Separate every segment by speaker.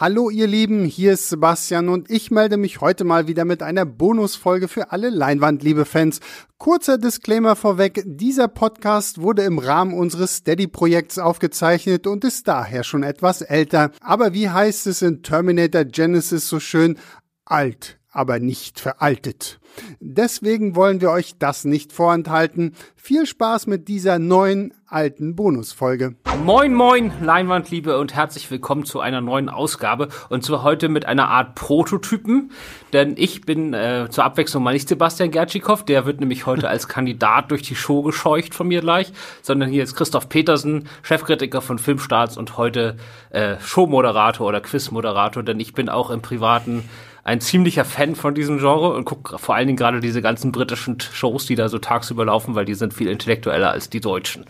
Speaker 1: Hallo ihr Lieben, hier ist Sebastian und ich melde mich heute mal wieder mit einer Bonusfolge für alle Leinwandliebe-Fans. Kurzer Disclaimer vorweg, dieser Podcast wurde im Rahmen unseres Steady-Projekts aufgezeichnet und ist daher schon etwas älter. Aber wie heißt es in Terminator Genesis so schön? Alt, aber nicht veraltet. Deswegen wollen wir euch das nicht vorenthalten. Viel Spaß mit dieser neuen alten Bonusfolge.
Speaker 2: Moin, moin, Leinwandliebe und herzlich willkommen zu einer neuen Ausgabe und zwar heute mit einer Art Prototypen, denn ich bin äh, zur Abwechslung mal nicht Sebastian Gertschikow, der wird nämlich heute als Kandidat durch die Show gescheucht von mir gleich, sondern hier ist Christoph Petersen, Chefkritiker von Filmstarts und heute äh, Showmoderator oder Quizmoderator, denn ich bin auch im privaten ein ziemlicher Fan von diesem Genre und gucke vor allen Dingen gerade diese ganzen britischen Shows, die da so tagsüber laufen, weil die sind viel intellektueller als die deutschen.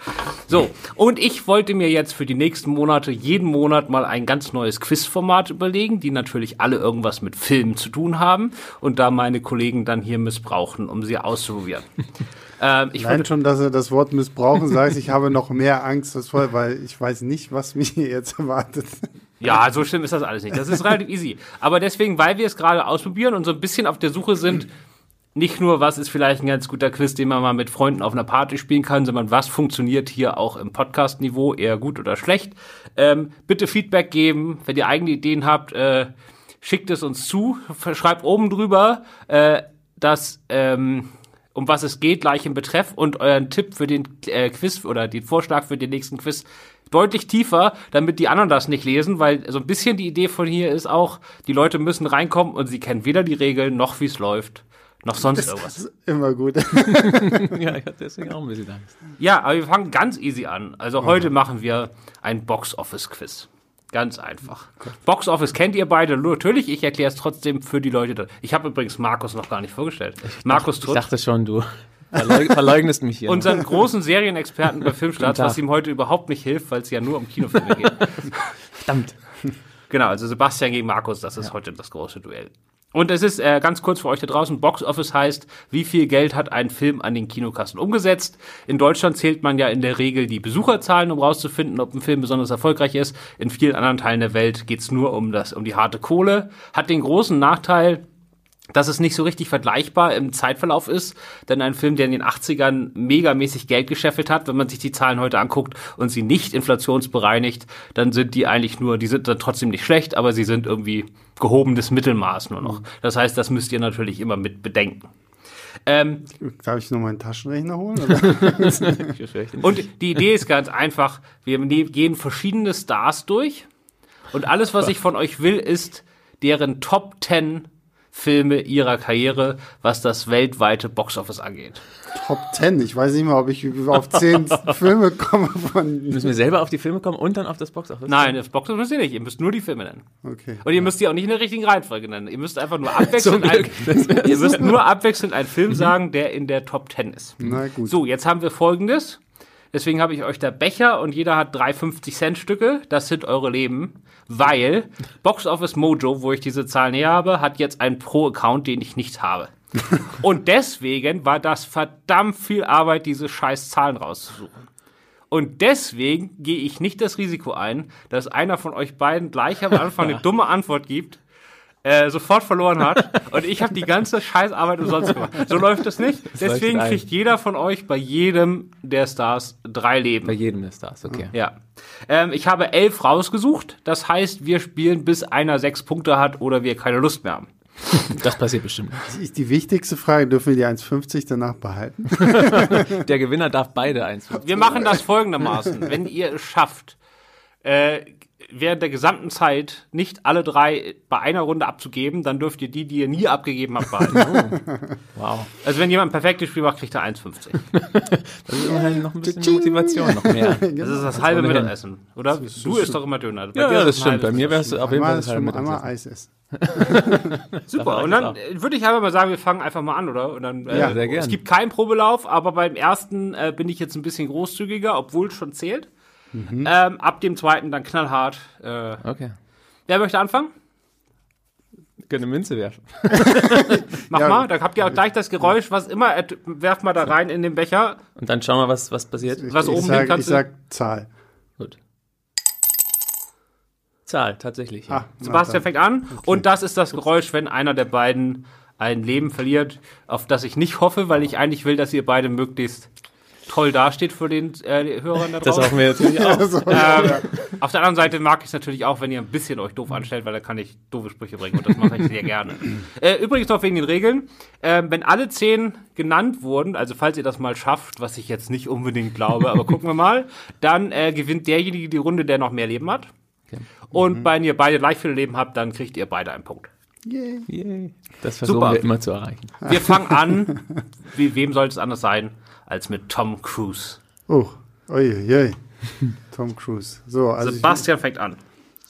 Speaker 2: So, und ich wollte mir jetzt für die nächsten Monate jeden Monat mal ein ganz neues Quizformat überlegen, die natürlich alle irgendwas mit Filmen zu tun haben und da meine Kollegen dann hier missbrauchen, um sie auszuprobieren.
Speaker 1: ähm, ich Nein, schon, dass er das Wort missbrauchen sagt, ich habe noch mehr Angst als vorher, weil ich weiß nicht, was mich hier jetzt erwartet.
Speaker 2: Ja, so schlimm ist das alles nicht. Das ist relativ easy. Aber deswegen, weil wir es gerade ausprobieren und so ein bisschen auf der Suche sind, nicht nur, was ist vielleicht ein ganz guter Quiz, den man mal mit Freunden auf einer Party spielen kann, sondern was funktioniert hier auch im Podcast-Niveau, eher gut oder schlecht. Ähm, bitte Feedback geben, wenn ihr eigene Ideen habt, äh, schickt es uns zu, schreibt oben drüber, äh, dass ähm, um was es geht, gleich im Betreff und euren Tipp für den äh, Quiz oder den Vorschlag für den nächsten Quiz deutlich tiefer, damit die anderen das nicht lesen, weil so ein bisschen die Idee von hier ist auch, die Leute müssen reinkommen und sie kennen weder die Regeln noch wie es läuft. Noch sonst das irgendwas. Ist
Speaker 1: immer gut.
Speaker 2: ja, ich hatte deswegen auch ein bisschen Angst. Ja, aber wir fangen ganz easy an. Also heute machen wir ein Box-Office-Quiz. Ganz einfach. Box Office kennt ihr beide, natürlich. Ich erkläre es trotzdem für die Leute. Ich habe übrigens Markus noch gar nicht vorgestellt.
Speaker 3: Ich Markus dachte, Ich dachte schon, du verleugnest mich hier.
Speaker 2: Unseren großen Serienexperten bei Filmstarts, was ihm heute überhaupt nicht hilft, weil es ja nur um Kinofilme geht.
Speaker 3: Verdammt.
Speaker 2: Genau, also Sebastian gegen Markus, das ist ja. heute das große Duell. Und es ist äh, ganz kurz für euch da draußen, Box Office heißt, wie viel Geld hat ein Film an den Kinokassen umgesetzt. In Deutschland zählt man ja in der Regel die Besucherzahlen, um rauszufinden, ob ein Film besonders erfolgreich ist. In vielen anderen Teilen der Welt geht's nur um das, um die harte Kohle. Hat den großen Nachteil, dass es nicht so richtig vergleichbar im Zeitverlauf ist, denn ein Film, der in den 80ern megamäßig Geld gescheffelt hat, wenn man sich die Zahlen heute anguckt und sie nicht inflationsbereinigt, dann sind die eigentlich nur, die sind dann trotzdem nicht schlecht, aber sie sind irgendwie gehobenes Mittelmaß nur noch. Das heißt, das müsst ihr natürlich immer mit bedenken.
Speaker 1: Ähm, Darf ich noch meinen Taschenrechner holen?
Speaker 2: und die Idee ist ganz einfach, wir gehen verschiedene Stars durch und alles, was ich von euch will, ist deren Top 10 Filme ihrer Karriere, was das weltweite Boxoffice angeht.
Speaker 1: Top 10. Ich weiß nicht mal, ob ich auf 10 Filme komme von.
Speaker 3: Müssen wir selber auf die Filme kommen und dann auf das Boxoffice?
Speaker 2: Nein, das Boxoffice müsst ihr nicht. Ihr müsst nur die Filme nennen. Okay. Und ihr müsst die auch nicht in der richtigen Reihenfolge nennen. Ihr müsst einfach nur abwechselnd, ein, ihr müsst nur abwechselnd einen Film mhm. sagen, der in der Top 10 ist. Na gut. So, jetzt haben wir folgendes. Deswegen habe ich euch der Becher und jeder hat drei 50 Cent Stücke. Das sind eure Leben. Weil Box Office Mojo, wo ich diese Zahlen her habe, hat jetzt einen Pro-Account, den ich nicht habe. und deswegen war das verdammt viel Arbeit, diese scheiß Zahlen rauszusuchen. Und deswegen gehe ich nicht das Risiko ein, dass einer von euch beiden gleich am Anfang eine dumme Antwort gibt äh, sofort verloren hat und ich habe die ganze Scheißarbeit umsonst gemacht. So läuft es nicht. Das Deswegen kriegt jeder von euch bei jedem der Stars drei Leben.
Speaker 3: Bei jedem der Stars, okay.
Speaker 2: Ja. Ähm, ich habe elf rausgesucht. Das heißt, wir spielen, bis einer sechs Punkte hat oder wir keine Lust mehr haben.
Speaker 3: Das passiert bestimmt.
Speaker 1: Das ist die wichtigste Frage. Dürfen wir die 1,50 danach behalten?
Speaker 3: Der Gewinner darf beide 1,50.
Speaker 2: Wir machen das folgendermaßen. Wenn ihr es schafft, äh, während der gesamten Zeit nicht alle drei bei einer Runde abzugeben, dann dürft ihr die, die ihr nie abgegeben habt, behalten. Oh. Wow. Also wenn jemand ein perfektes Spiel macht, kriegt er 1,50.
Speaker 3: das ist immerhin noch ein bisschen Motivation, noch mehr.
Speaker 2: Das ist das halbe Mittagessen, oder? Du isst doch immer Döner.
Speaker 3: Bei ja, ja das stimmt. Bei mir wäre es auf jeden Fall das
Speaker 1: halbe Einmal Eis essen.
Speaker 2: Super. Und dann würde ich einfach mal sagen, wir fangen einfach mal an, oder? Und dann, äh, ja, sehr gerne. Es gibt keinen Probelauf, aber beim ersten äh, bin ich jetzt ein bisschen großzügiger, obwohl es schon zählt. Mhm. Ähm, ab dem zweiten dann knallhart. Äh,
Speaker 3: okay.
Speaker 2: Wer möchte anfangen?
Speaker 3: Können eine Münze werfen.
Speaker 2: Mach ja, mal, da habt ihr auch gleich das Geräusch, was immer, werft mal da rein in den Becher.
Speaker 3: Und dann schauen wir, was, was passiert.
Speaker 2: Was
Speaker 1: ich
Speaker 2: oben
Speaker 1: sag, Ich sag Zahl. Gut.
Speaker 3: Zahl, tatsächlich. Ja. Ah,
Speaker 2: Sebastian fängt an okay. und das ist das Geräusch, wenn einer der beiden ein Leben verliert, auf das ich nicht hoffe, weil ich eigentlich will, dass ihr beide möglichst toll dasteht für den äh, Hörern da draußen.
Speaker 3: Das hoffen wir natürlich auch.
Speaker 2: ähm, auf der anderen Seite mag ich es natürlich auch, wenn ihr ein bisschen euch doof anstellt, weil da kann ich doofe Sprüche bringen und das mache ich sehr gerne. Äh, übrigens noch wegen den Regeln. Äh, wenn alle zehn genannt wurden, also falls ihr das mal schafft, was ich jetzt nicht unbedingt glaube, aber gucken wir mal, dann äh, gewinnt derjenige die Runde, der noch mehr Leben hat. Okay. Und mhm. wenn ihr beide gleich viel Leben habt, dann kriegt ihr beide einen Punkt.
Speaker 3: Yay. Yay. Das versuchen Super. wir immer zu erreichen.
Speaker 2: Wir fangen an. Wie, wem sollte es anders sein als mit Tom Cruise?
Speaker 1: Oh, oi, oi. Tom Cruise. So,
Speaker 2: also Sebastian ich, fängt an.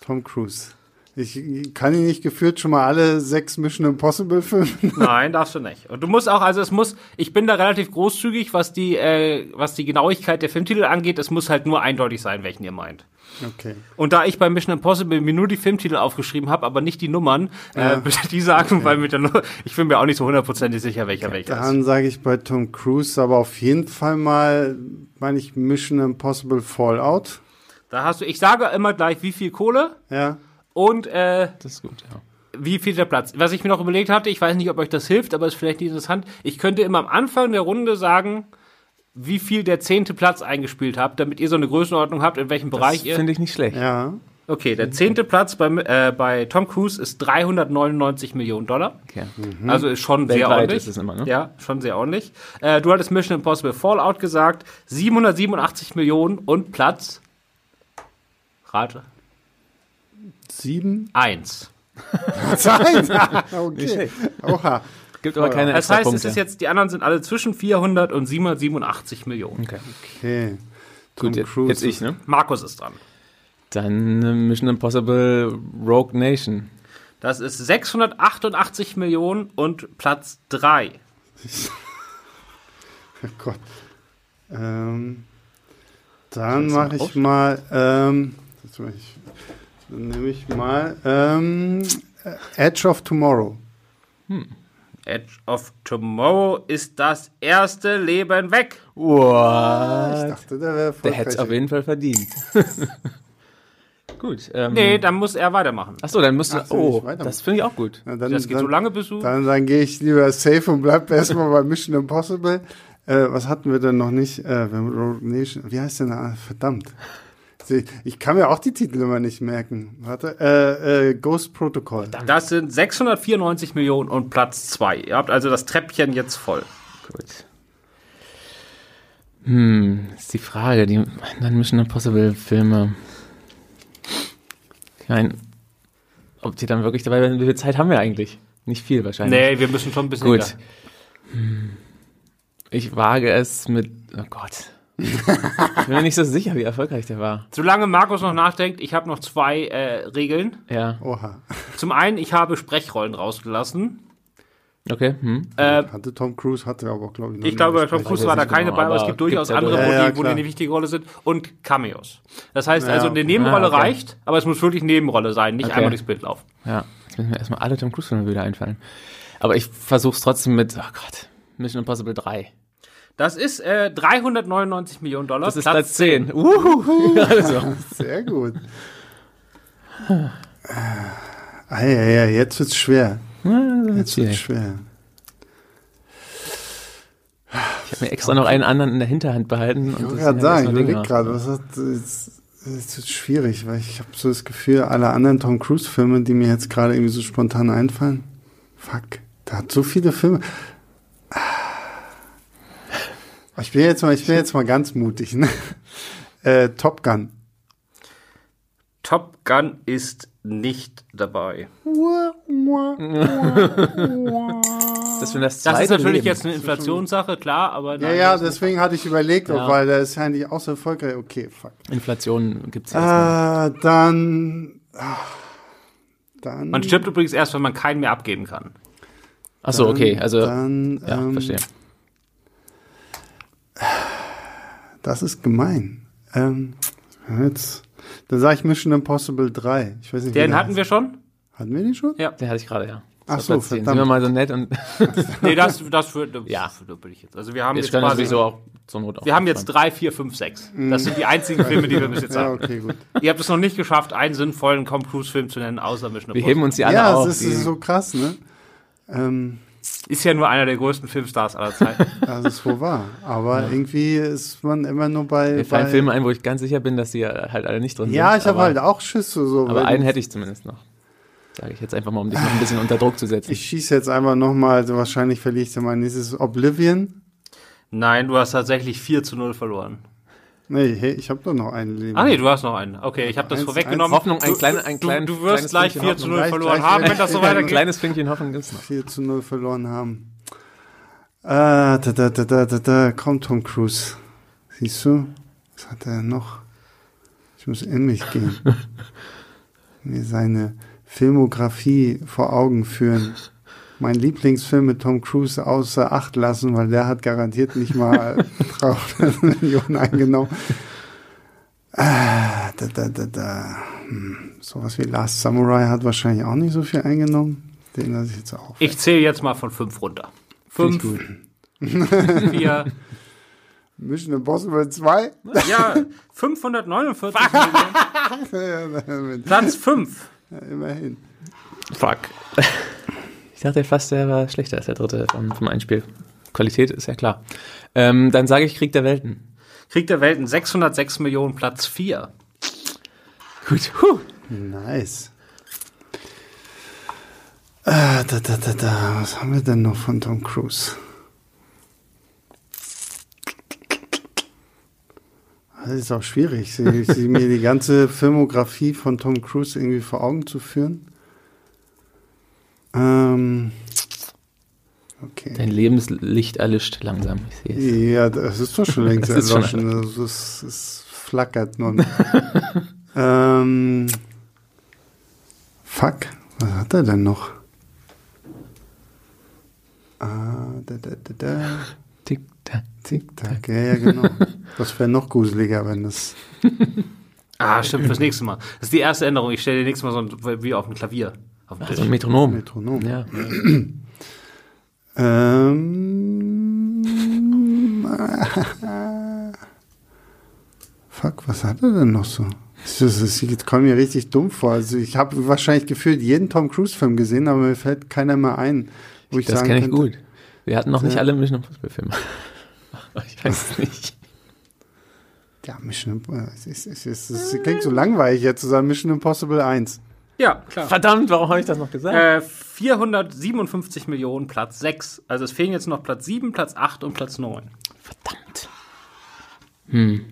Speaker 1: Tom Cruise. Ich kann ihn nicht geführt schon mal alle sechs Mission Impossible Filme.
Speaker 2: Nein, darfst du nicht. Und du musst auch, also es muss, ich bin da relativ großzügig, was die, äh, was die Genauigkeit der Filmtitel angeht. Es muss halt nur eindeutig sein, welchen ihr meint.
Speaker 1: Okay.
Speaker 2: Und da ich bei Mission Impossible mir nur die Filmtitel aufgeschrieben habe, aber nicht die Nummern, äh, ja. äh, bitte die sagen, okay. weil mit der ich bin mir auch nicht so hundertprozentig sicher, welcher okay. welcher
Speaker 1: ist. Dann sage ich bei Tom Cruise aber auf jeden Fall mal, meine ich, Mission Impossible Fallout.
Speaker 2: Da hast du, ich sage immer gleich, wie viel Kohle.
Speaker 1: Ja.
Speaker 2: Und äh,
Speaker 3: das ist gut, ja.
Speaker 2: Wie viel der Platz? Was ich mir noch überlegt hatte, ich weiß nicht, ob euch das hilft, aber ist vielleicht nicht interessant. Ich könnte immer am Anfang der Runde sagen, wie viel der zehnte Platz eingespielt habt, damit ihr so eine Größenordnung habt, in welchem das Bereich ihr.
Speaker 3: Finde ich nicht schlecht.
Speaker 1: Ja.
Speaker 2: Okay, der zehnte Platz bei, äh, bei Tom Cruise ist 399 Millionen Dollar. Okay. Mhm. Also ist schon Weltweit sehr ordentlich. Ist es immer, ne? Ja, schon sehr ordentlich. Äh, du hattest Mission Impossible Fallout gesagt, 787 Millionen und Platz. Rate.
Speaker 1: Sieben?
Speaker 2: Eins.
Speaker 1: Eins? okay. Oha.
Speaker 3: Gibt aber keine
Speaker 2: Das heißt, es ist jetzt, die anderen sind alle zwischen 400 und 787 Millionen.
Speaker 3: Okay.
Speaker 1: okay.
Speaker 3: Gut, jetzt, jetzt, ich, ne?
Speaker 2: Markus ist dran.
Speaker 3: Dann äh, Mission Impossible Rogue Nation.
Speaker 2: Das ist 688 Millionen und Platz 3.
Speaker 1: oh Gott. Ähm, dann mache ich mal, ähm, ich, dann nehme ich mal ähm, Edge of Tomorrow.
Speaker 2: Hm. Edge of Tomorrow ist das erste Leben weg.
Speaker 3: What? Ich dachte, der wäre Der hätte es auf jeden Fall verdient. gut.
Speaker 2: Ähm, nee, dann muss er weitermachen.
Speaker 3: Achso, dann musst du. Ach, oh, das finde ich auch gut.
Speaker 2: Ja, dann, das geht dann, so lange, bis du.
Speaker 1: Dann, dann gehe ich lieber safe und bleib erstmal bei Mission Impossible. Äh, was hatten wir denn noch nicht? Äh, wie heißt denn? Verdammt. Ich kann mir auch die Titel immer nicht merken. Warte. Äh, äh, Ghost Protocol.
Speaker 2: Das sind 694 Millionen und Platz 2. Ihr habt also das Treppchen jetzt voll. Gut.
Speaker 3: Hm, ist die Frage. Die anderen Mission Impossible Filme. Kein. Ob die dann wirklich dabei sind. Wie viel Zeit haben wir eigentlich? Nicht viel wahrscheinlich.
Speaker 2: Nee, wir müssen schon ein bisschen.
Speaker 3: Gut. Hm. Ich wage es mit. Oh Gott ich bin mir nicht so sicher, wie erfolgreich der war.
Speaker 2: Solange Markus noch nachdenkt, ich habe noch zwei äh, Regeln.
Speaker 3: Ja.
Speaker 1: Oha.
Speaker 2: Zum einen, ich habe Sprechrollen rausgelassen.
Speaker 3: Okay. Hm.
Speaker 1: Äh, hatte Tom Cruise, hatte aber, glaube ich,
Speaker 2: Ich glaube, Tom Cruise war da keine genau, bei, aber es gibt durchaus andere, ja, wo, ja, die, wo die eine wichtige Rolle sind. Und Cameos. Das heißt ja, also, eine Nebenrolle okay. reicht, aber es muss wirklich Nebenrolle sein, nicht okay. einmal durchs Bild laufen.
Speaker 3: Ja, jetzt müssen mir erstmal alle Tom Cruise-Filme wieder einfallen. Aber ich versuche es trotzdem mit, oh Gott, Mission Impossible 3.
Speaker 2: Das ist äh, 399 Millionen Dollar.
Speaker 3: Das ist Platz, Platz 10. 10. Uhuhu.
Speaker 1: Also. Sehr gut. Ah, ja, ja, jetzt wird's schwer. Ja, jetzt wird's schwer.
Speaker 3: Ich habe mir extra noch einen anderen in der Hinterhand behalten.
Speaker 1: Ich wollte gerade sagen, ich überlege gerade, was hat, es ist schwierig, weil ich habe so das Gefühl, alle anderen Tom Cruise-Filme, die mir jetzt gerade irgendwie so spontan einfallen, fuck, der hat so viele Filme. Ich bin jetzt mal, ich bin jetzt mal ganz mutig. Ne? Äh, Top Gun.
Speaker 2: Top Gun ist nicht dabei.
Speaker 3: das, das,
Speaker 2: das ist natürlich Leben. jetzt eine Inflationssache, klar, aber.
Speaker 1: Ja, ja, deswegen hatte ich überlegt, ja. weil der ist ja eigentlich auch so erfolgreich. Okay, fuck.
Speaker 3: Inflation gibt's ja.
Speaker 1: Äh, dann. Ach, dann.
Speaker 2: Man stirbt übrigens erst, wenn man keinen mehr abgeben kann.
Speaker 3: Achso, okay, also.
Speaker 1: Dann,
Speaker 3: ja, ähm, verstehe.
Speaker 1: Das ist gemein. Ähm, jetzt, dann sage ich Mission Impossible 3. Ich weiß nicht,
Speaker 2: den hatten heißt. wir schon?
Speaker 1: Hatten wir den schon?
Speaker 2: Ja.
Speaker 3: Den hatte ich gerade, ja. Ach so, verdammt. Sind wir mal so nett und.
Speaker 2: nee, das, das würde ja. würde ich jetzt. Also wir haben
Speaker 3: wir
Speaker 2: jetzt
Speaker 3: quasi. So auch zur Not auch
Speaker 2: wir haben jetzt drei, vier, fünf, sechs. Das sind die einzigen Filme, die wir bis jetzt haben. Ja, okay, gut. Ihr habt es noch nicht geschafft, einen sinnvollen Tom Cruise-Film zu nennen, außer Mission
Speaker 3: Wir heben uns die alle
Speaker 1: ja,
Speaker 3: auf.
Speaker 1: Ja, das ist so krass, ne?
Speaker 2: Ähm, ist ja nur einer der größten Filmstars aller Zeiten.
Speaker 1: das ist wohl wahr. Aber ja. irgendwie ist man immer nur bei.
Speaker 3: Mir fallen Filme ein, wo ich ganz sicher bin, dass die halt alle nicht drin
Speaker 1: ja, sind. Ja, ich habe halt auch Schüsse. So,
Speaker 3: aber einen hätte ich zumindest noch. Sage ich jetzt einfach mal, um dich noch ein bisschen unter Druck zu setzen.
Speaker 1: Ich schieße jetzt einfach nochmal, also wahrscheinlich verliere ich dann mein nächstes Oblivion.
Speaker 2: Nein, du hast tatsächlich 4 zu 0 verloren.
Speaker 1: Nee, hey, ich habe doch noch einen Leben.
Speaker 2: Ah nee, du hast noch einen. Okay, ich habe das eins, vorweggenommen.
Speaker 3: Hoffnung, ein, kleine, ein klein,
Speaker 2: du, du wirst gleich 4 zu 0 gleich, verloren gleich, haben, wenn das so weitergeht.
Speaker 3: Ein kleines Fünkchen Hoffnung gibt's noch.
Speaker 1: 4 zu 0 verloren haben. Ah, da, da, da, da, da, da, kommt Tom Cruise. Siehst du? Was hat er noch? Ich muss in mich gehen. Mir seine Filmografie vor Augen führen. Mein Lieblingsfilm mit Tom Cruise außer Acht lassen, weil der hat garantiert nicht mal 300 Millionen eingenommen. Ah, da, da, da, da. Hm. Sowas wie Last Samurai hat wahrscheinlich auch nicht so viel eingenommen. Den lasse ich jetzt auch.
Speaker 2: Ich zähle jetzt mal von fünf runter. Fünf, vier,
Speaker 1: Mission Impossible 2?
Speaker 2: Ja, 549 Millionen. Platz 5.
Speaker 1: Ja, immerhin.
Speaker 3: Fuck. Ich dachte fast, der war schlechter als der dritte vom, vom Einspiel. Qualität ist ja klar. Ähm, dann sage ich Krieg der Welten.
Speaker 2: Krieg der Welten, 606 Millionen, Platz 4.
Speaker 3: Gut. Huh.
Speaker 1: Nice. Ah, da, da, da, da. Was haben wir denn noch von Tom Cruise? Das ist auch schwierig, sie, sie mir die ganze Filmografie von Tom Cruise irgendwie vor Augen zu führen. Ähm,
Speaker 3: okay. Dein Lebenslicht erlischt langsam,
Speaker 1: ich sehe es. Ja, das ist doch schon längst erloschen. Also es, es flackert nur. ähm, fuck, was hat er denn noch? Ah, da, da, da, da.
Speaker 3: Tick-Tack.
Speaker 1: Tick-Tack, ja, ja, genau. Das wäre noch gruseliger, wenn das.
Speaker 2: ah, stimmt, fürs nächste Mal. Das ist die erste Änderung. Ich stelle dir nächstes Mal so ein, wie auf dem Klavier. Auf
Speaker 3: dem also ein Metronom.
Speaker 1: Metronom. Ja. ähm, fuck, was hat er denn noch so? Das, kommt mir richtig dumm vor. Also ich habe wahrscheinlich gefühlt jeden Tom Cruise Film gesehen, aber mir fällt keiner mehr ein,
Speaker 3: wo ich, das kenne ich gut. Wir hatten noch nicht alle Mission Impossible Filme. ich weiß es nicht.
Speaker 1: Ja, Mission Impossible. Es, es, es, es, klingt so langweilig jetzt zu sagen Mission Impossible 1.
Speaker 2: Ja, klar.
Speaker 3: Verdammt, warum habe ich das noch gesagt? Äh,
Speaker 2: 457 Millionen, Platz 6. Also es fehlen jetzt noch Platz 7, Platz 8 und Platz 9.
Speaker 3: Verdammt. Hm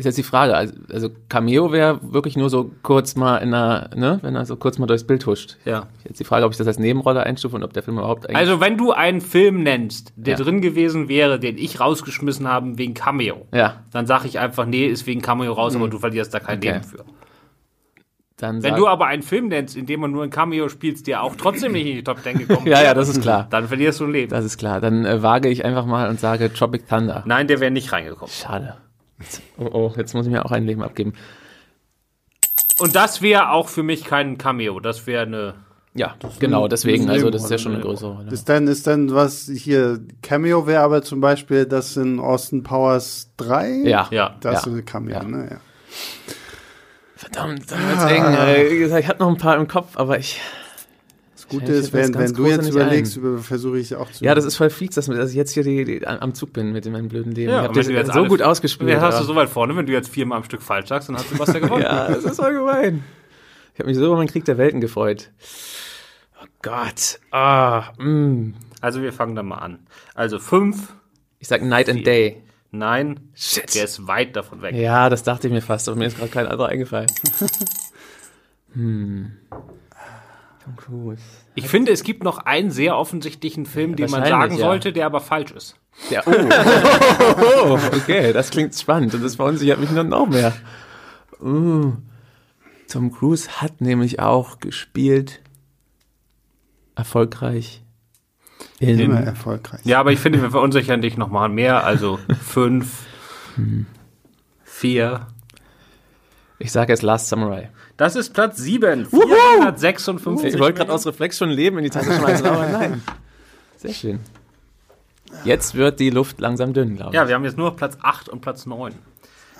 Speaker 3: ist jetzt die Frage. Also, also Cameo wäre wirklich nur so kurz mal in einer, ne, wenn er so kurz mal durchs Bild huscht.
Speaker 2: Ja.
Speaker 3: Jetzt die Frage, ob ich das als Nebenrolle einstufe und ob der Film überhaupt
Speaker 2: eigentlich. Also wenn du einen Film nennst, der ja. drin gewesen wäre, den ich rausgeschmissen habe wegen Cameo,
Speaker 3: ja.
Speaker 2: dann sage ich einfach, nee, ist wegen Cameo raus, mhm. aber du verlierst da kein okay. Leben für.
Speaker 3: Dann
Speaker 2: Wenn du aber einen Film nennst, in dem man nur ein Cameo spielst, der auch trotzdem nicht in die Top 10 gekommen
Speaker 3: ist. ja, ja, das ist klar.
Speaker 2: Dann verlierst du ein Leben.
Speaker 3: Das ist klar. Dann äh, wage ich einfach mal und sage Tropic Thunder.
Speaker 2: Nein, der wäre nicht reingekommen.
Speaker 3: Schade. Oh, oh, jetzt muss ich mir auch ein Leben abgeben.
Speaker 2: Und das wäre auch für mich kein Cameo, das wäre eine.
Speaker 3: Ja, genau, deswegen, also das ist ja schon eine größere
Speaker 1: Rolle. Ist dann, ist dann was hier, Cameo wäre aber zum Beispiel das in Austin Powers 3?
Speaker 3: Ja.
Speaker 2: ja.
Speaker 1: Das
Speaker 3: ja.
Speaker 1: ist ein Cameo,
Speaker 3: ja.
Speaker 1: ne? Ja.
Speaker 3: Verdammt, dann wird's ah. eng. Ich hatte noch ein paar im Kopf, aber ich
Speaker 1: Gute ist, wenn, wenn du jetzt überlegst, versuche ich auch zu.
Speaker 3: Ja, das ist voll fies, dass, ich jetzt hier die, die, am Zug bin mit meinem blöden Leben. Ja, ich habe jetzt so gut ausgespielt.
Speaker 2: Ja, hast du so weit vorne, wenn du jetzt viermal am Stück falsch sagst, dann hast du was ja gewonnen.
Speaker 3: ja, das ist voll gemein. Ich habe mich so über meinen Krieg der Welten gefreut. Oh Gott. Ah, mm.
Speaker 2: Also wir fangen dann mal an. Also fünf.
Speaker 3: Ich sag Night vier. and Day.
Speaker 2: Nein,
Speaker 3: Shit.
Speaker 2: der ist weit davon weg.
Speaker 3: Ja, das dachte ich mir fast, aber mir ist gerade kein anderer eingefallen. hm.
Speaker 2: Tom Cruise. Ich finde, es gibt noch einen sehr offensichtlichen Film, den man sagen ja. sollte, der aber falsch ist.
Speaker 3: Ja, oh. oh. okay, das klingt spannend und das verunsichert mich dann noch mehr. Uh. Tom Cruise hat nämlich auch gespielt erfolgreich.
Speaker 1: In Immer erfolgreich.
Speaker 2: Ja, aber ich finde, wir verunsichern dich noch mal mehr. Also fünf, hm. vier,
Speaker 3: Ich sage jetzt Last Samurai.
Speaker 2: Das ist Platz 7. 456.
Speaker 3: Ich wollte gerade aus Reflex schon Leben in die Tasche schmeißen, aber nein. Sehr schön. Jetzt wird die Luft langsam dünn, glaube ich.
Speaker 2: Ja, wir haben jetzt nur Platz 8 und Platz 9.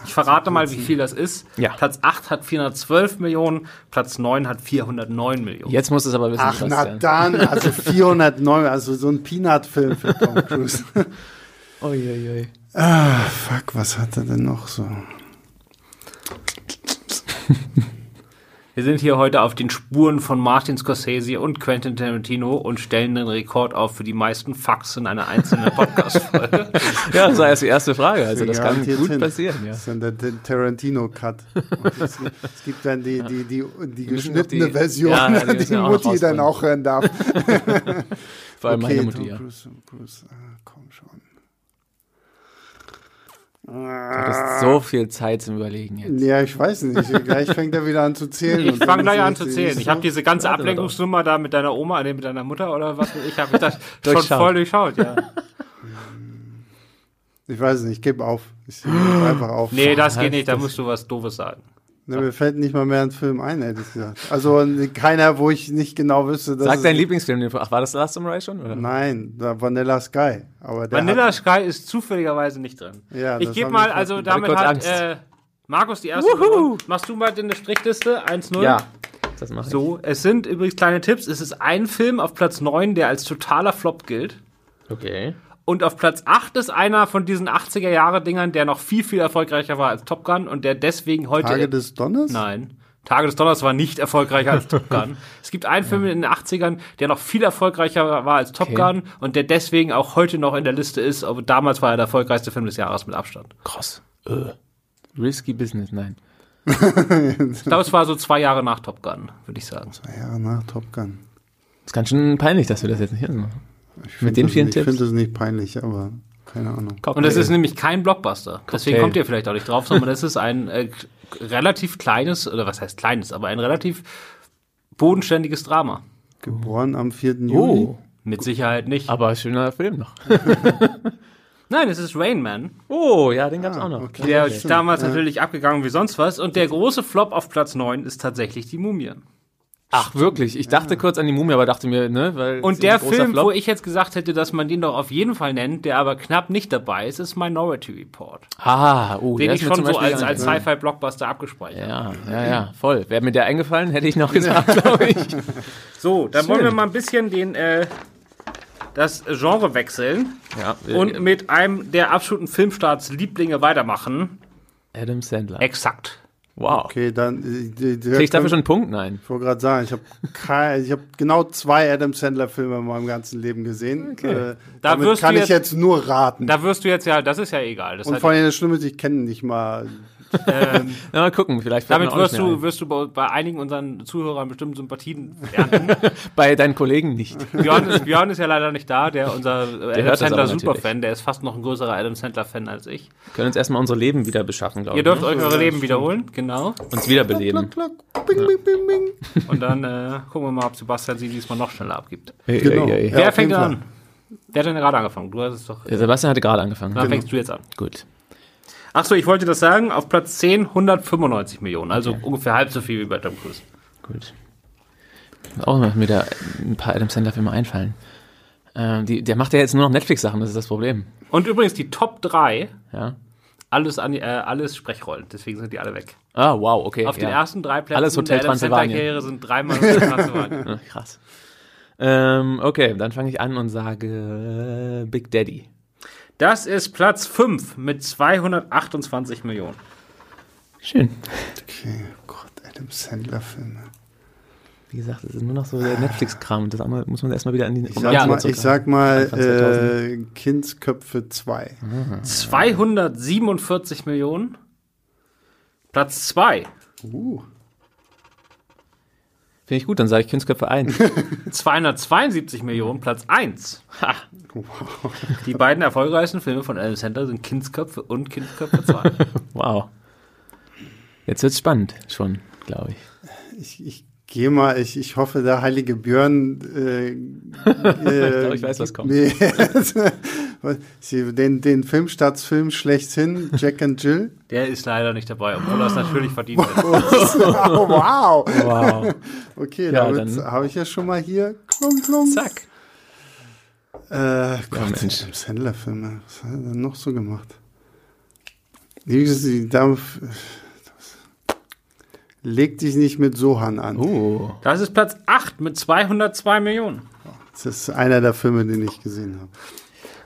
Speaker 2: Ich verrate mal, wie viel das ist.
Speaker 3: Ja.
Speaker 2: Platz 8 hat 412 Millionen, Platz 9 hat 409 Millionen.
Speaker 3: Jetzt musst du es aber wissen.
Speaker 1: Ach, na dann, also 409, also so ein Peanut-Film für Tom Cruise.
Speaker 3: Uiuiui.
Speaker 1: Ah, fuck, was hat er denn noch so?
Speaker 2: Wir sind hier heute auf den Spuren von Martin Scorsese und Quentin Tarantino und stellen den Rekord auf für die meisten Fax in einer einzelnen Podcast-Folge.
Speaker 3: ja, das war erst die erste Frage. Also das kann gut hin. passieren. Ja.
Speaker 1: Das ist dann der, Tarantino-Cut. Es, es, gibt dann die, die, die, die geschnittene die, Version, ja, die, die Mutti dann auch hören darf.
Speaker 3: Vor allem okay, meine Mutti, ja. Bruce,
Speaker 1: Bruce, ah, komm schon.
Speaker 3: Du hast so viel Zeit zum Überlegen jetzt.
Speaker 1: Ja, ich weiß nicht. Gleich fängt er wieder an zu zählen.
Speaker 2: Ich fange gleich an zu zählen. Ich habe diese ganze Ablenkungsnummer da mit deiner Oma, nee, mit deiner Mutter oder was ich habe das schon voll durchschaut, ja.
Speaker 1: Ich weiß nicht, ich gebe auf. Ich gebe einfach auf.
Speaker 2: Nee, das geht nicht, da musst du was Doofes sagen.
Speaker 1: Ne, mir fällt nicht mal mehr ein Film ein, hätte ich gesagt. Also keiner, wo ich nicht genau wüsste.
Speaker 3: Dass Sag dein Lieblingsfilm. Ach, war das Last Samurai schon? Oder?
Speaker 1: Nein, Vanilla Sky. Aber
Speaker 2: Vanilla Sky ist zufälligerweise nicht drin. Ja, ich gebe mal, also damit hat äh, Markus die erste. Machst du mal eine Strichliste 1-0?
Speaker 3: Ja. Das mache
Speaker 2: ich. So, es sind übrigens kleine Tipps. Es ist ein Film auf Platz 9, der als totaler Flop gilt.
Speaker 3: Okay.
Speaker 2: Und auf Platz 8 ist einer von diesen 80er-Jahre-Dingern, der noch viel, viel erfolgreicher war als Top Gun und der deswegen heute.
Speaker 1: Tage des Donners?
Speaker 2: Nein. Tage des Donners war nicht erfolgreicher als Top Gun. Es gibt einen Film in den 80ern, der noch viel erfolgreicher war als Top okay. Gun und der deswegen auch heute noch in der Liste ist. Aber damals war er der erfolgreichste Film des Jahres mit Abstand.
Speaker 3: Krass. Uh. Risky Business, nein.
Speaker 2: ich glaube, es war so zwei Jahre nach Top Gun, würde ich sagen.
Speaker 1: Zwei Jahre nach Top Gun.
Speaker 3: Ist ganz schön peinlich, dass wir das jetzt nicht machen. Mit den vielen
Speaker 1: nicht,
Speaker 3: Tipps?
Speaker 1: Ich finde es nicht peinlich, aber keine Ahnung.
Speaker 2: Und es ist nämlich kein Blockbuster. Cocktail. Deswegen kommt ihr vielleicht auch nicht drauf, sondern es ist ein äh, relativ kleines, oder was heißt kleines, aber ein relativ bodenständiges Drama.
Speaker 1: Geboren am 4. Juli.
Speaker 2: Oh. Mit Sicherheit nicht.
Speaker 3: Aber schöner Film noch.
Speaker 2: Nein, es ist Rain Man.
Speaker 3: Oh, ja, den gab's ah, auch noch.
Speaker 2: Okay. Der ist damals ja. natürlich abgegangen wie sonst was. Und der große Flop auf Platz 9 ist tatsächlich die Mumie.
Speaker 3: Ach, wirklich? Ich dachte ja. kurz an die Mumie, aber dachte mir, ne, weil.
Speaker 2: Und der Film, Flop. wo ich jetzt gesagt hätte, dass man den doch auf jeden Fall nennt, der aber knapp nicht dabei ist, ist Minority Report.
Speaker 3: Ah, oh,
Speaker 2: Den ich schon so als, als Sci-Fi-Blockbuster abgespeichert
Speaker 3: Ja, ja, ja, voll. Wäre mir der eingefallen, hätte ich noch gesagt, glaube ich.
Speaker 2: So, dann Schön. wollen wir mal ein bisschen den, äh, das Genre wechseln.
Speaker 3: Ja.
Speaker 2: Und mit einem der absoluten Filmstarts Lieblinge weitermachen.
Speaker 3: Adam Sandler.
Speaker 2: Exakt.
Speaker 3: Wow.
Speaker 1: Okay, dann.
Speaker 3: Äh, Krieg ich dafür schon einen Punkt? Nein.
Speaker 1: Ich wollte gerade sagen, ich habe hab genau zwei Adam Sandler-Filme in meinem ganzen Leben gesehen. Okay. Äh, da damit kann ich jetzt, nur raten.
Speaker 2: Da wirst du jetzt ja, das ist ja egal. Das
Speaker 1: Und vor allem das Schlimme ist, ich kenne nicht mal
Speaker 3: ähm, Na, mal gucken, vielleicht.
Speaker 2: Damit wirst du, wirst du bei, bei, einigen unseren Zuhörern bestimmt Sympathien ernten.
Speaker 3: bei deinen Kollegen nicht.
Speaker 2: Björn ist, Björn ist ja leider nicht da, der unser der Adam Sandler Superfan, der ist fast noch ein größerer Adam Sandler Fan als ich.
Speaker 3: Wir können uns erstmal unsere Leben wieder beschaffen, glaube
Speaker 2: ich. Ihr dürft ne? euch eure Leben wiederholen, genau.
Speaker 3: Uns wiederbeleben. Klack, klack,
Speaker 2: bing, bing, bing, bing. Und dann äh, gucken wir mal, ob Sebastian sie diesmal noch schneller abgibt.
Speaker 3: Hey, genau. Hey,
Speaker 2: hey. Wer ja, fängt an? Wer hat denn gerade angefangen? Du hast es doch.
Speaker 3: Sebastian hatte gerade angefangen.
Speaker 2: Dann genau. fängst du jetzt an.
Speaker 3: Gut.
Speaker 2: Achso, ich wollte das sagen. Auf Platz 10 195 Millionen, also okay. ungefähr halb so viel wie bei Tom Cruise.
Speaker 3: Gut. Auch noch mir da ein paar Adam Sandler-Filme einfallen. Ähm, die, der macht ja jetzt nur noch Netflix-Sachen, das ist das Problem.
Speaker 2: Und übrigens die Top 3,
Speaker 3: ja.
Speaker 2: alles, an, äh, alles Sprechrollen, deswegen sind die alle weg.
Speaker 3: Ah, wow, okay.
Speaker 2: Auf ja. den ersten drei Plätzen
Speaker 3: alles Hotel der Adam
Speaker 2: Sandler-Karriere sind dreimal Hotel
Speaker 3: Transylvanien. Krass. Ähm, okay, dann fange ich an und sage äh, Big Daddy.
Speaker 2: Das ist Platz 5 mit 228 Millionen.
Speaker 3: Schön.
Speaker 1: Okay, oh Gott, Adam Sandler-Filme.
Speaker 3: Wie gesagt, das ist nur noch so der Netflix-Kram. Das andere muss man erstmal wieder an die.
Speaker 1: Ich sag ja, mal, ich sag mal äh, Kindsköpfe 2.
Speaker 2: 247 Millionen. Platz 2.
Speaker 1: Uh.
Speaker 3: Finde ich gut, dann sage ich Kindsköpfe 1.
Speaker 2: 272 Millionen, Platz 1. Ha. Wow. Die beiden erfolgreichsten Filme von Adam Sandler sind Kindsköpfe und Kindsköpfe 2.
Speaker 3: wow. Jetzt wird es spannend schon, glaube ich.
Speaker 1: Ich, ich gehe mal, ich, ich hoffe, der heilige Björn. Äh, äh,
Speaker 3: ich, glaub, ich weiß, was kommt. Nee,
Speaker 1: den, den Filmstaatsfilm schlechthin, Jack and Jill.
Speaker 2: Der ist leider nicht dabei, obwohl er es natürlich verdient hat.
Speaker 1: oh, wow. wow. Okay, ja, damit habe ich ja schon mal hier. Klum, klum.
Speaker 3: Zack.
Speaker 1: Äh, Gott, ja, Sandler-Filme. Was hat er denn noch so gemacht? Die, da, leg dich nicht mit Sohan an.
Speaker 2: Oh. Das ist Platz 8 mit 202 Millionen.
Speaker 1: Das ist einer der Filme, den ich gesehen habe.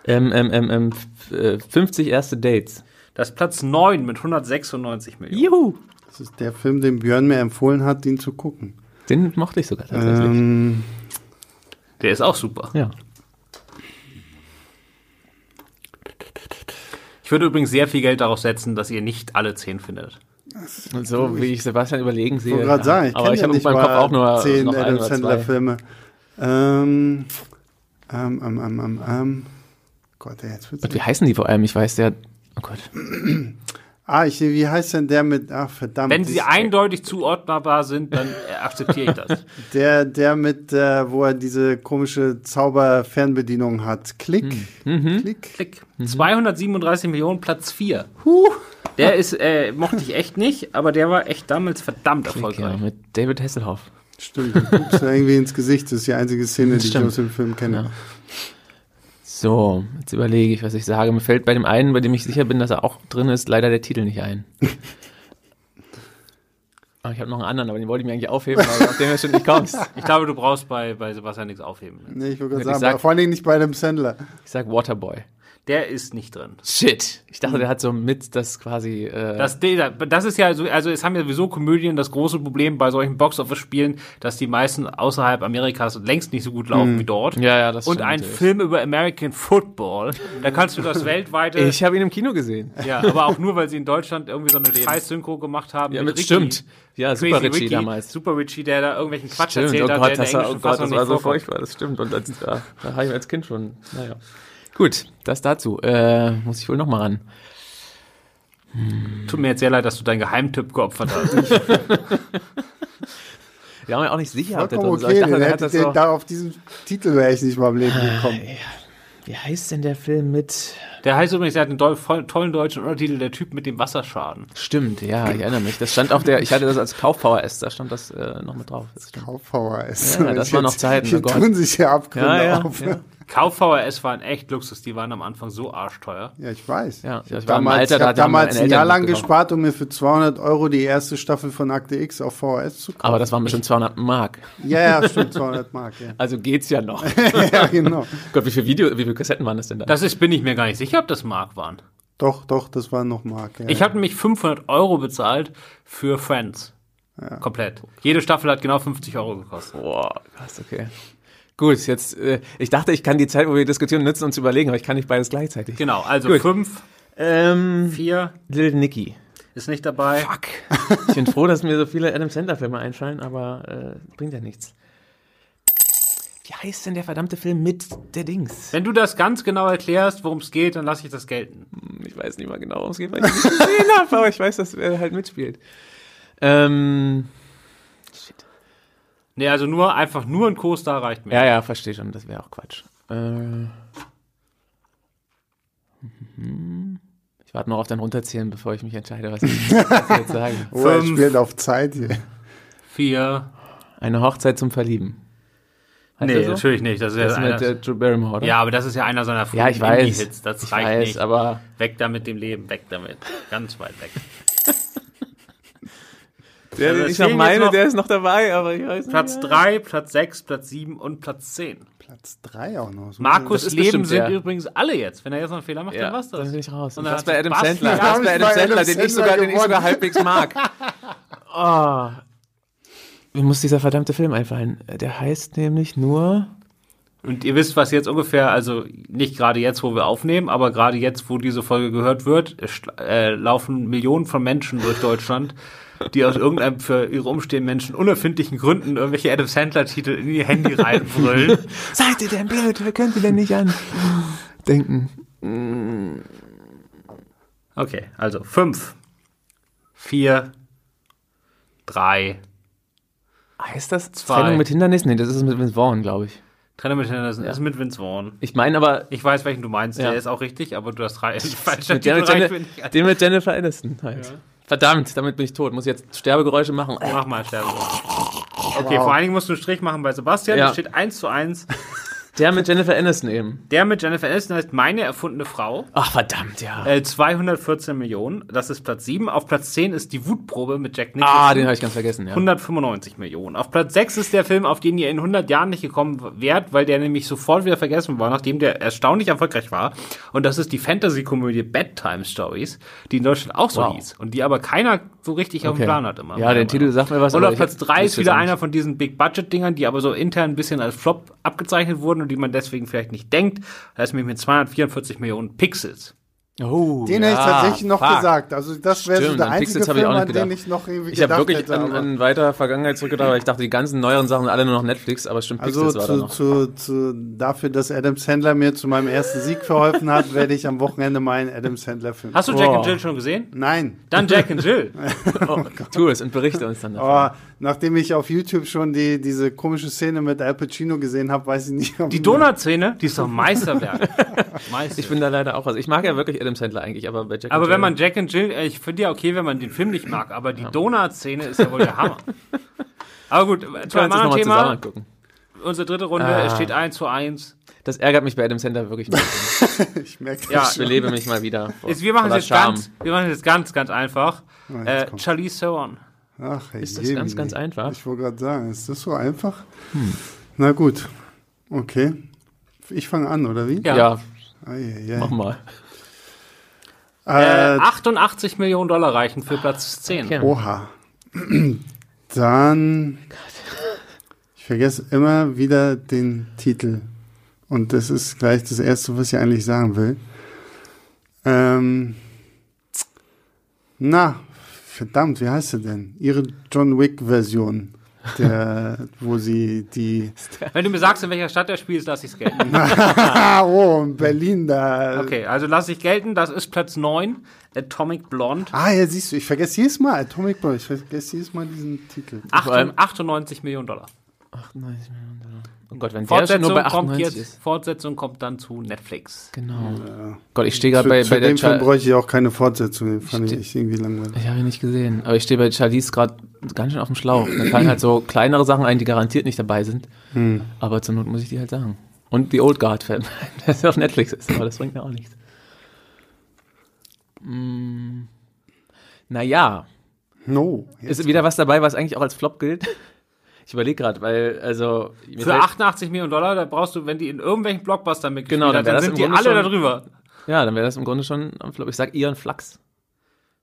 Speaker 3: Ähm, ähm, ähm, 50 ähm, erste Dates.
Speaker 2: Das ist Platz 9 mit 196 Millionen.
Speaker 3: Juhu!
Speaker 1: Das ist der Film, den Björn mir empfohlen hat, den zu gucken.
Speaker 3: Den mochte ich sogar tatsächlich. Ähm,
Speaker 2: der ist auch super.
Speaker 3: Ja.
Speaker 2: Ich würde übrigens sehr viel Geld darauf setzen, dass ihr nicht alle 10 findet.
Speaker 3: So wie ich Sebastian überlegen sehe.
Speaker 1: Ich gerade sagen, ich aber ich ja habe in meinem Kopf auch nur 10 Adam Sandler Filme. Ähm, ähm, ähm, ähm, ähm.
Speaker 3: Gott, jetzt wird's Und wie heißen die vor allem? Ich weiß, der. Oh Gott.
Speaker 1: Ah, ich, wie heißt denn der mit, ach verdammt.
Speaker 2: Wenn sie eindeutig zuordnbar sind, dann akzeptiere ich das.
Speaker 1: Der, der mit, äh, wo er diese komische Zauberfernbedienung hat. Klick.
Speaker 2: Mhm. Klick. Klick. Mhm. 237 Millionen, Platz 4. Huh. Der ist, äh, mochte ich echt nicht, aber der war echt damals verdammt Klick, erfolgreich. Ja,
Speaker 3: mit David Hasselhoff.
Speaker 1: Stimmt, du guckst irgendwie ins Gesicht. Das ist die einzige Szene, die ich aus dem Film kenne. Ja.
Speaker 3: So, jetzt überlege ich, was ich sage. Mir fällt bei dem einen, bei dem ich sicher bin, dass er auch drin ist, leider der Titel nicht ein. aber ich habe noch einen anderen, aber den wollte ich mir eigentlich aufheben, aber auf den du schon nicht kommst.
Speaker 2: Ich glaube, du brauchst bei, bei Sebastian nichts aufheben.
Speaker 1: Nee, ich würde sagen, sag, vor allem nicht bei dem Sandler.
Speaker 3: Ich sag Waterboy.
Speaker 2: Der ist nicht drin.
Speaker 3: Shit. Ich dachte, der hat so mit das quasi. Äh
Speaker 2: das, das ist ja so, also es haben ja sowieso Komödien das große Problem bei solchen Box-Office-Spielen, dass die meisten außerhalb Amerikas längst nicht so gut laufen mm. wie dort.
Speaker 3: Ja, ja, das
Speaker 2: Und ein natürlich. Film über American Football, da kannst du das weltweite.
Speaker 3: Ich habe ihn im Kino gesehen.
Speaker 2: Ja, aber auch nur, weil sie in Deutschland irgendwie so eine Scheiß-Synchro gemacht haben.
Speaker 3: Ja, mit Ricky, stimmt. Ja, Super Richie damals.
Speaker 2: Super Richie, der da irgendwelchen Quatsch
Speaker 3: stimmt,
Speaker 2: erzählt
Speaker 3: oh
Speaker 2: hat,
Speaker 3: Gott,
Speaker 2: der
Speaker 3: das in der englischen war, oh Gott, das war so furchtbar, das stimmt. Und als, da, da habe ich als Kind schon, naja. Gut, das dazu. Äh, muss ich wohl noch mal ran.
Speaker 2: Hm. Tut mir jetzt sehr leid, dass du deinen Geheimtipp geopfert hast.
Speaker 3: Wir haben ja auch nicht sicher, ob
Speaker 1: der drin okay, dachte, der hätte den, da auf diesen Titel wäre ich nicht mal im Leben ah, gekommen.
Speaker 3: Wie heißt denn der Film mit?
Speaker 2: Der heißt übrigens, der hat einen tollen deutschen Untertitel, der Typ mit dem Wasserschaden.
Speaker 3: Stimmt, ja, ich erinnere mich. Das stand auf der, ich hatte das als Kauf-VHS, da stand das äh, noch mit drauf.
Speaker 1: Kauf-VHS.
Speaker 3: Ja, das war noch Zeiten.
Speaker 1: Die oh tun sich ja Abgründe ja, ja, auf. Ja.
Speaker 2: Kauf-VHS waren echt Luxus, die waren am Anfang so arschteuer.
Speaker 1: Ja, ich weiß.
Speaker 3: Ja, ich,
Speaker 1: ich damals, Alter, ich habe damals ein Jahr lang gespart, um mir für 200 Euro die erste Staffel von Akte X auf VHS zu kaufen.
Speaker 3: Aber das waren bestimmt 200 Mark.
Speaker 1: Ja, ja, stimmt, 200 Mark. Ja.
Speaker 3: Also geht's ja noch.
Speaker 1: ja, genau.
Speaker 3: Gott, wie viele Video, wie viele Kassetten waren das denn da?
Speaker 2: Das ist, bin ich mir gar nicht sicher, ob das Mark waren.
Speaker 1: Doch, doch, das waren noch Mark.
Speaker 2: Ja, ich habe nämlich 500 Euro bezahlt für Friends. Ja. Komplett. Jede Staffel hat genau 50 Euro gekostet.
Speaker 3: Boah, krass, okay. Gut, jetzt, äh, ich dachte, ich kann die Zeit, wo wir diskutieren, nutzen und zu überlegen, aber ich kann nicht beides gleichzeitig.
Speaker 2: Genau, also Gut. fünf,
Speaker 3: ähm, vier. Little Nicky.
Speaker 2: Ist nicht dabei.
Speaker 3: Fuck. ich bin froh, dass mir so viele Adam Sandler-Filme einfallen, aber äh, bringt ja nichts. Wie heißt denn der verdammte Film mit der Dings?
Speaker 2: Wenn du das ganz genau erklärst, worum es geht, dann lasse ich das gelten.
Speaker 3: Hm, ich weiß nicht mal genau, worum es geht, weil ich nicht gesehen habe, aber ich weiß, dass er halt mitspielt. Ähm,
Speaker 2: Nee, also nur einfach nur ein Co-Star reicht mir.
Speaker 3: Ja, ja, verstehe schon. Das wäre auch Quatsch. Äh, ich warte noch auf dein Runterzählen, bevor ich mich entscheide, was ich, was ich jetzt sage.
Speaker 1: oh, er spielt auf Zeit hier.
Speaker 2: Vier.
Speaker 3: Eine Hochzeit zum Verlieben.
Speaker 2: Heißt nee, so? natürlich nicht. Das ist, das
Speaker 3: ja ist mit äh, Drew Barrymore, oder?
Speaker 2: Ja, aber das ist ja einer seiner
Speaker 3: frühen ja, ich weiß. Hits.
Speaker 2: Das
Speaker 3: ich
Speaker 2: reicht
Speaker 3: weiß,
Speaker 2: nicht.
Speaker 3: aber
Speaker 2: weg damit dem Leben, weg damit. Ganz weit weg.
Speaker 3: Der, also ich noch meine, der ist noch dabei, aber ich weiß
Speaker 2: Platz nicht. Platz 3, Platz 6, Platz 7 und Platz 10.
Speaker 1: Platz 3 auch noch.
Speaker 2: So Markus Leben sind ja. übrigens alle jetzt. Wenn er jetzt noch einen Fehler macht, ja, dann was das.
Speaker 3: Dann bin ich raus. Und das bei Adam Sandler. Das bei Adam Sandler, den, ich sogar, den ich sogar halbwegs mag. oh. Mir muss dieser verdammte Film einfallen. Der heißt nämlich nur...
Speaker 2: Und ihr wisst, was jetzt ungefähr, also nicht gerade jetzt, wo wir aufnehmen, aber gerade jetzt, wo diese Folge gehört wird, äh, laufen Millionen von Menschen durch Deutschland die aus irgendeinem für ihre umstehenden Menschen unerfindlichen Gründen irgendwelche Adam Sandler-Titel in ihr Handy reinbrüllen.
Speaker 3: Seid ihr denn blöd? Wer könnt ihr denn nicht an denken?
Speaker 2: Okay, also fünf, vier, drei,
Speaker 3: Heißt das Zwei. Trennung mit Hindernissen? Nee, das ist mit Vince Vaughn, glaube ich.
Speaker 2: Trennung mit Hindernissen ja. ist mit Vince Vaughn.
Speaker 3: Ich meine aber...
Speaker 2: Ich weiß, welchen du meinst. Ja. Der ist auch richtig, aber du hast drei.
Speaker 3: falsch. mit Jennifer, den mit Jennifer Aniston halt. Ja. Verdammt, damit bin ich tot. Muss ich jetzt Sterbegeräusche machen?
Speaker 2: Mach mal Sterbegeräusche. Okay, wow. vor allen Dingen musst du einen Strich machen bei Sebastian. Ja. Da steht 1 zu 1
Speaker 3: der mit Jennifer Aniston eben.
Speaker 2: Der mit Jennifer Aniston heißt Meine erfundene Frau.
Speaker 3: Ach, verdammt, ja.
Speaker 2: Äh, 214 Millionen. Das ist Platz 7. Auf Platz 10 ist die Wutprobe mit Jack Nicholson.
Speaker 3: Ah, den habe ich ganz vergessen, ja.
Speaker 2: 195 Millionen. Auf Platz 6 ist der Film, auf den ihr in 100 Jahren nicht gekommen wärt, weil der nämlich sofort wieder vergessen war, nachdem der erstaunlich erfolgreich war. Und das ist die Fantasy-Komödie Bedtime Stories, die in Deutschland auch so wow. hieß. Und die aber keiner so richtig okay. auf dem Plan hat immer.
Speaker 3: Ja, der Titel sagt mir was.
Speaker 2: Und auf Platz 3 ist wieder einer von diesen Big-Budget-Dingern, die aber so intern ein bisschen als Flop abgezeichnet wurden und die man deswegen vielleicht nicht denkt. Da ist nämlich mit 244 Millionen Pixels.
Speaker 1: Oh, den ja, hätte ich tatsächlich noch fuck. gesagt. Also das wäre so der einzige Film, ich an den ich noch irgendwie
Speaker 3: Ich habe wirklich hätte, an, an weiter Vergangenheit zurückgedacht, weil ich dachte, die ganzen neueren Sachen sind alle nur noch Netflix, aber stimmt,
Speaker 1: also Pixels zu, war da noch. Zu, zu, dafür, dass Adam Sandler mir zu meinem ersten Sieg verholfen hat, werde ich am Wochenende meinen Adam Sandler Film.
Speaker 2: Hast du Jack oh. and Jill schon gesehen?
Speaker 1: Nein.
Speaker 2: Dann Jack and Jill.
Speaker 3: oh, tu es und berichte uns dann davon.
Speaker 1: Oh, nachdem ich auf YouTube schon die, diese komische Szene mit Al Pacino gesehen habe, weiß ich nicht.
Speaker 2: Ob Die Donut-Szene, die ist doch Meisterwerk.
Speaker 3: Meister. Ich bin da leider auch, also ich mag ja wirklich Adam Sandler eigentlich, aber bei
Speaker 2: Jack Aber wenn man Jack and Jill, äh, ich finde ja okay, wenn man den Film nicht mag, aber die ja. Donut-Szene ist ja wohl der Hammer. aber gut, zu einem anderen Thema. Unsere dritte Runde, ah. es steht 1 zu 1.
Speaker 3: Das ärgert mich bei Adam Sandler wirklich.
Speaker 1: ich merke das.
Speaker 3: Ja, ich belebe mich mal wieder.
Speaker 2: Vor, wir machen es jetzt ganz, wir machen es jetzt ganz, ganz einfach. Oh, äh, Charlize Theron.
Speaker 3: Ach, hey, ist das ganz, ganz einfach?
Speaker 1: Ich wollte gerade sagen, ist das so einfach? Hm. Na gut, okay. Ich fange an, oder wie?
Speaker 3: Ja. ja. Mach mal.
Speaker 2: Äh, 88 Millionen Dollar reichen für Platz 10. Okay.
Speaker 1: Oha. Dann. Ich vergesse immer wieder den Titel. Und das ist gleich das Erste, was ich eigentlich sagen will. Ähm, na, verdammt, wie heißt sie denn? Ihre John Wick-Version. Der, wo sie die.
Speaker 2: Wenn du mir sagst, in welcher Stadt er spielt, lass ich es gelten.
Speaker 1: oh, in Berlin da.
Speaker 2: Okay, also lass ich gelten, das ist Platz 9, Atomic Blonde.
Speaker 1: Ah, ja, siehst du, ich vergesse jedes Mal Atomic Blonde, ich vergesse jedes Mal diesen Titel.
Speaker 2: 98 Millionen Dollar.
Speaker 3: 98 Millionen Dollar. Oh Gott, wenn
Speaker 2: Fortsetzung der nur bei kommt jetzt, ist. Fortsetzung kommt dann zu Netflix.
Speaker 3: Genau. Ja. Gott, ich stehe gerade bei, bei
Speaker 1: der dem Film bräuchte ich auch keine Fortsetzung, den fand ich, ich irgendwie langweilig.
Speaker 3: Ich habe ihn nicht gesehen, aber ich stehe bei Charlize gerade ganz schön auf dem Schlauch. Da fallen halt so kleinere Sachen ein, die garantiert nicht dabei sind. Hm. Aber zur Not muss ich die halt sagen. Und die Old Guard-Fan, der auf Netflix ist, aber das bringt mir auch nichts. Hm. Naja.
Speaker 1: No.
Speaker 3: Ist wieder was dabei, was eigentlich auch als Flop gilt? Ich überlege gerade, weil, also.
Speaker 2: Für 88 Millionen Dollar, da brauchst du, wenn die in irgendwelchen Blockbuster mitgespielt genau, dann, dann sind die alle schon, da drüber.
Speaker 3: Ja, dann wäre das im Grunde schon am Flop. Ich sag Ian Flux.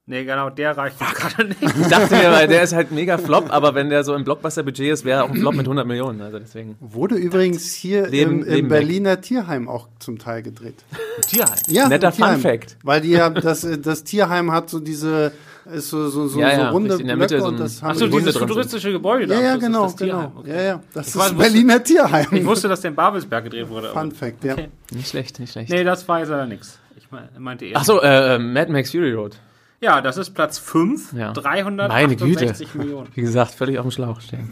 Speaker 2: Nee, genau, der reicht gerade nicht.
Speaker 3: Ich dachte mir, weil der ist halt mega Flop, aber wenn der so im Blockbuster-Budget ist, wäre er auch ein Flop mit 100 Millionen. Also deswegen.
Speaker 1: Wurde übrigens hier Leben, im, im Leben Berliner weg. Tierheim auch zum Teil gedreht.
Speaker 3: Tierheim?
Speaker 1: Ja,
Speaker 3: netter Fun-Fact.
Speaker 1: Weil die ja, das, das Tierheim hat so diese ist so, so, so,
Speaker 3: ja,
Speaker 1: ja, so runde
Speaker 3: in der Mitte
Speaker 1: Blöcke
Speaker 3: so ein,
Speaker 1: das
Speaker 2: Achso, dieses futuristische Gebäude
Speaker 1: da. Ja, ja, genau, das genau. Okay. Ja, ja, das ich ist das Berliner Tierheim.
Speaker 2: Ich wusste, dass der in Babelsberg gedreht wurde.
Speaker 1: Fun Fact, ja.
Speaker 3: Okay. Nicht schlecht, nicht schlecht.
Speaker 2: Nee, das war jetzt leider nix. Ich meinte eher.
Speaker 3: Achso, äh, Mad Max Fury Road.
Speaker 2: Ja, das ist Platz 5, ja. 368 Millionen.
Speaker 3: Wie gesagt, völlig auf dem Schlauch stehen.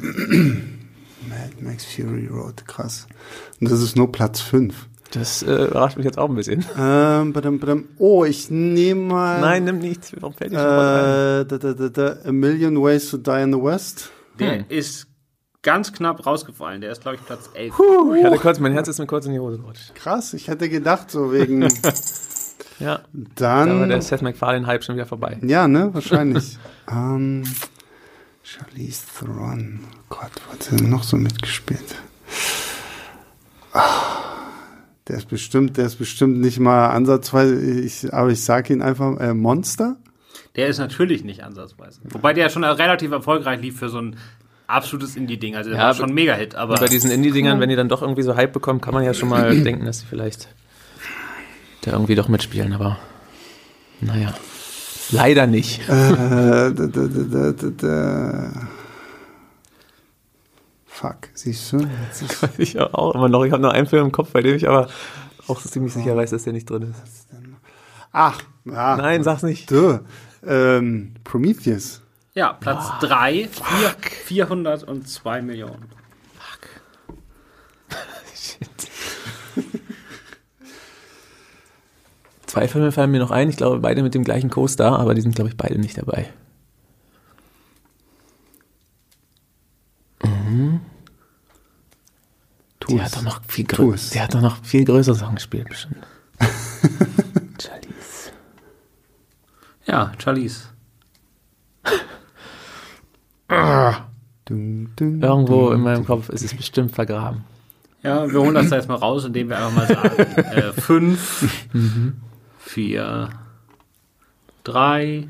Speaker 1: Mad Max Fury Road, krass. Und das ist nur Platz 5.
Speaker 3: Das äh, überrascht mich jetzt auch ein bisschen.
Speaker 1: Ähm, badam, badam. Oh, ich nehme mal.
Speaker 3: Nein, nimm nichts. Warum fällt
Speaker 1: äh, da, da, da, da, A Million Ways to Die in the West.
Speaker 2: Der hm. ist ganz knapp rausgefallen. Der ist, glaube ich, Platz 11.
Speaker 3: Puh, ich hatte kurz, mein Herz ist mir kurz in die Hose gerutscht.
Speaker 1: Krass, ich hätte gedacht, so wegen.
Speaker 3: ja.
Speaker 1: Dann. Da
Speaker 3: war der Seth MacFarlane-Hype schon wieder vorbei.
Speaker 1: Ja, ne? Wahrscheinlich. ähm, Charlize Theron. Gott, was hat denn noch so mitgespielt? Ah. Der ist bestimmt, der ist bestimmt nicht mal ansatzweise, ich, aber ich sage ihn einfach, äh, Monster?
Speaker 2: Der ist natürlich nicht ansatzweise. Wobei der schon relativ erfolgreich lief für so ein absolutes Indie-Ding. Also der ja, war schon mega Hit. Aber
Speaker 3: bei diesen Indie-Dingern, wenn die dann doch irgendwie so Hype bekommen, kann man ja schon mal denken, dass sie vielleicht da irgendwie doch mitspielen. Aber naja, leider nicht. Äh, da, da, da, da, da.
Speaker 1: Fuck, siehst du?
Speaker 3: Ich auch immer noch. Ich habe noch einen Film im Kopf, bei dem ich aber auch ziemlich sicher weiß, dass der nicht drin ist.
Speaker 1: Ach, ja.
Speaker 3: Nein, sag's nicht.
Speaker 1: Du, ähm, Prometheus.
Speaker 2: Ja, Platz 3, oh, 402 Millionen. Fuck.
Speaker 3: Shit. Zwei Filme fallen mir noch ein, ich glaube beide mit dem gleichen Co-Star, aber die sind glaube ich beide nicht dabei. Mhm. Die hat doch noch viel größer. Die hat doch noch viel größere Sachen gespielt, bestimmt.
Speaker 2: Charlize. Ja, Charlize.
Speaker 3: Irgendwo in meinem Kopf ist es bestimmt vergraben.
Speaker 2: Ja, wir holen das da jetzt mal raus, indem wir einfach mal sagen: äh, fünf, mhm. vier, drei,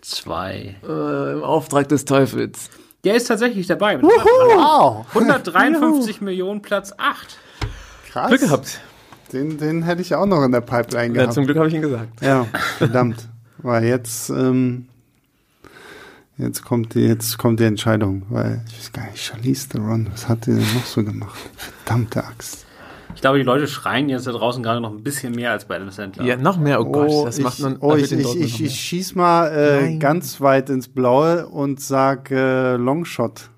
Speaker 2: zwei.
Speaker 3: Äh, Im Auftrag des Teufels.
Speaker 2: Der ist tatsächlich dabei. Mit wow. 153 Juhu. Millionen, Platz 8.
Speaker 1: Krass. Glück gehabt. Den, den hätte ich auch noch in der Pipeline gehabt.
Speaker 3: Ja, zum Glück habe ich ihn gesagt.
Speaker 1: Ja, verdammt. weil jetzt, ähm, jetzt kommt die, jetzt kommt die Entscheidung, weil ich weiß gar nicht, Charlize Theron, was hat die denn noch so gemacht? Verdammte Axt.
Speaker 2: Ich glaube, die Leute schreien jetzt da draußen gerade noch ein bisschen mehr als bei Adam Sandler.
Speaker 3: Ja, noch mehr. Oh Gott, oh, das
Speaker 1: ich,
Speaker 3: macht man.
Speaker 1: Oh, ich, ich, ich, ich schieß mal äh, ganz weit ins Blaue und sag äh, Longshot.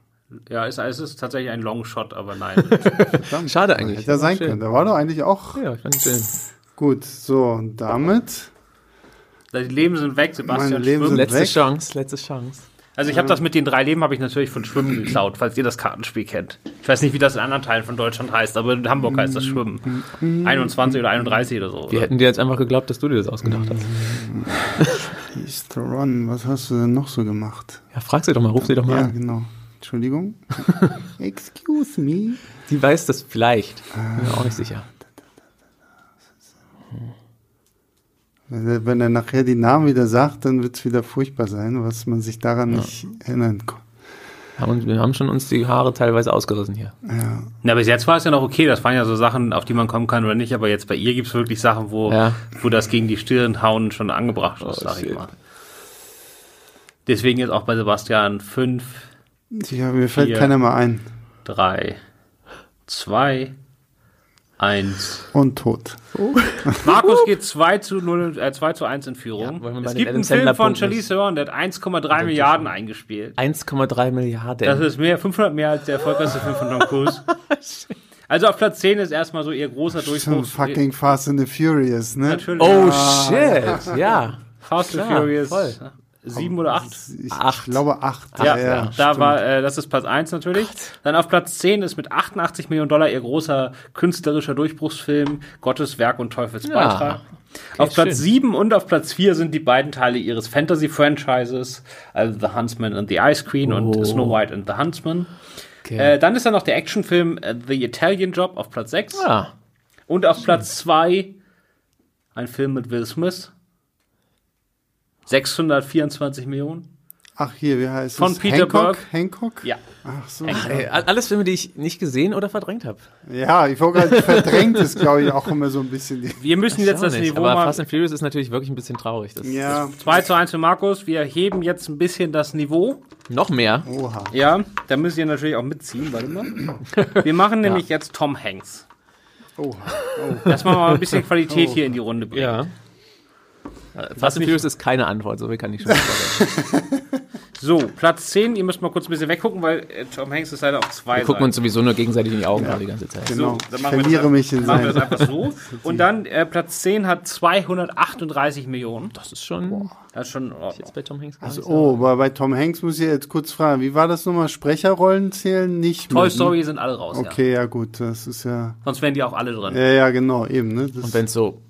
Speaker 2: Ja, es, es ist tatsächlich ein Longshot, aber nein.
Speaker 3: Schade eigentlich.
Speaker 1: Hätte ja sein schön. können. Da war doch eigentlich auch.
Speaker 3: Ja, ich fand schön.
Speaker 1: Gut, so, und damit.
Speaker 2: Die Leben sind weg, Sebastian.
Speaker 1: Meine Leben sind
Speaker 3: letzte
Speaker 1: weg.
Speaker 3: Chance, letzte Chance.
Speaker 2: Also ich habe das mit den drei Leben habe ich natürlich von Schwimmen geklaut, falls ihr das Kartenspiel kennt. Ich weiß nicht, wie das in anderen Teilen von Deutschland heißt, aber in Hamburg heißt das Schwimmen. 21 oder 31 oder so.
Speaker 3: Wir hätten dir jetzt einfach geglaubt, dass du dir das ausgedacht hast.
Speaker 1: Mr. Ron, was hast du denn noch so gemacht?
Speaker 3: Ja, frag sie doch mal, ruf sie doch mal
Speaker 1: ja,
Speaker 3: an.
Speaker 1: genau. Entschuldigung. Excuse me.
Speaker 3: Die weiß das vielleicht. Bin mir auch nicht sicher.
Speaker 1: Wenn er nachher die Namen wieder sagt, dann wird es wieder furchtbar sein, was man sich daran ja. nicht erinnern kann.
Speaker 3: wir haben schon uns die Haare teilweise ausgerissen hier.
Speaker 1: Ja.
Speaker 2: Na, bis jetzt war es ja noch okay. Das waren ja so Sachen, auf die man kommen kann oder nicht. Aber jetzt bei ihr gibt es wirklich Sachen, wo,
Speaker 3: ja.
Speaker 2: wo das gegen die Stirn hauen schon angebracht ist, oh, sag ich mal. Deswegen jetzt auch bei Sebastian fünf.
Speaker 1: Ja, mir fällt vier, keiner mal ein.
Speaker 2: Drei, zwei, Eins.
Speaker 1: Und tot.
Speaker 2: Oh. Markus geht 2 zu, 0, äh, 2 zu 1 in Führung. Ja, es gibt einen Film von Charlize Theron, der hat 1,3 Milliarden eingespielt.
Speaker 3: 1,3 Milliarden.
Speaker 2: Das ist mehr, 500 mehr als der erfolgreichste Film von Tom Cruise. Also auf Platz 10 ist erstmal so ihr großer Durchbruch.
Speaker 1: Fucking Fast and the Furious, ne?
Speaker 2: Natürlich.
Speaker 3: Oh shit, ja.
Speaker 2: Fast and Furious. Voll sieben oder acht?
Speaker 1: Ich acht. glaube acht.
Speaker 2: Ja, ja, ja da war, äh, das ist Platz eins natürlich. Gott. Dann auf Platz zehn ist mit 88 Millionen Dollar ihr großer künstlerischer Durchbruchsfilm Gottes Werk und Teufels Beitrag. Ja. Okay, auf Platz sieben und auf Platz vier sind die beiden Teile ihres Fantasy-Franchises, also The Huntsman and the Ice Queen oh. und Snow White and the Huntsman. Okay. Äh, dann ist da noch der Actionfilm uh, The Italian Job auf Platz sechs.
Speaker 3: Ah.
Speaker 2: Und auf Platz zwei ein Film mit Will Smith, 624 Millionen.
Speaker 1: Ach, hier, wie heißt
Speaker 2: Von
Speaker 1: es?
Speaker 2: Peter
Speaker 1: Hancock?
Speaker 2: Berg.
Speaker 1: Hancock?
Speaker 2: Ja.
Speaker 1: Ach so.
Speaker 3: Ach, ey, alles Filme, die ich nicht gesehen oder verdrängt habe.
Speaker 1: Ja, ich wollte gerade verdrängt ist, glaube ich, auch immer so ein bisschen.
Speaker 2: Wir müssen jetzt das nicht, Niveau
Speaker 3: aber mal. Fast and Furious ist natürlich wirklich ein bisschen traurig.
Speaker 1: Das, ja.
Speaker 2: Das 2 zu 1 für Markus. Wir heben jetzt ein bisschen das Niveau.
Speaker 3: Noch mehr.
Speaker 1: Oha.
Speaker 2: Ja, da müsst ihr natürlich auch mitziehen. Warte mal. Wir machen nämlich ja. jetzt Tom Hanks.
Speaker 1: Oha. Oh.
Speaker 2: Dass mal ein bisschen Qualität oh. hier in die Runde bringen.
Speaker 3: Ja. Fast and Furious ist keine Antwort, so viel kann ich schon sagen.
Speaker 2: So, Platz 10, ihr müsst mal kurz ein bisschen weggucken, weil äh, Tom Hanks ist leider auf zwei
Speaker 3: Wir gucken uns sowieso nur gegenseitig in die Augen ja. die ganze Zeit.
Speaker 1: Genau.
Speaker 2: So,
Speaker 1: dann machen ich verliere wir das, mich in
Speaker 2: machen wir das einfach so. Und dann, äh, Platz 10 hat 238 Millionen.
Speaker 3: Das ist schon... Boah.
Speaker 2: Das ist schon
Speaker 3: jetzt bei Tom Hanks
Speaker 1: also, Oh, aber bei Tom Hanks muss ich jetzt kurz fragen, wie war das nochmal? Sprecherrollen zählen nicht
Speaker 2: Toy mit, Story sind alle raus,
Speaker 1: Okay, ja. ja gut, das ist ja...
Speaker 2: Sonst wären die auch alle drin.
Speaker 1: Ja, ja, genau, eben. Ne?
Speaker 3: Das Und wenn es so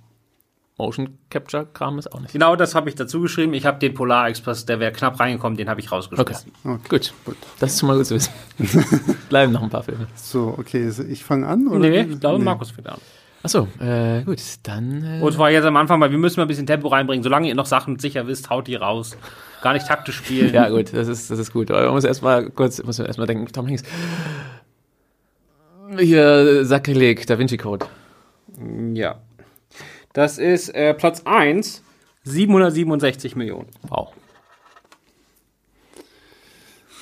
Speaker 3: Motion Capture Kram ist auch nicht.
Speaker 2: Genau, das habe ich dazu geschrieben. Ich habe den Polar Express, der wäre knapp reingekommen, den habe ich rausgeschmissen.
Speaker 3: Okay. okay. Gut. gut. Das ist schon mal gut zu wissen. Bleiben noch ein paar Filme.
Speaker 1: So, okay, ich fange an oder?
Speaker 2: Nee, ich glaube, nee. Markus fängt an.
Speaker 3: Achso, äh, gut, dann. Äh
Speaker 2: Und zwar jetzt am Anfang, weil wir müssen mal ein bisschen Tempo reinbringen. Solange ihr noch Sachen sicher wisst, haut die raus. Gar nicht taktisch spielen.
Speaker 3: ja, gut, das ist, das ist gut. Aber man muss erstmal kurz, muss man erstmal denken, Tom Hanks. Hier, Sakrileg, Da Vinci Code.
Speaker 2: Ja. Das ist äh, Platz 1, 767 Millionen.
Speaker 3: Wow.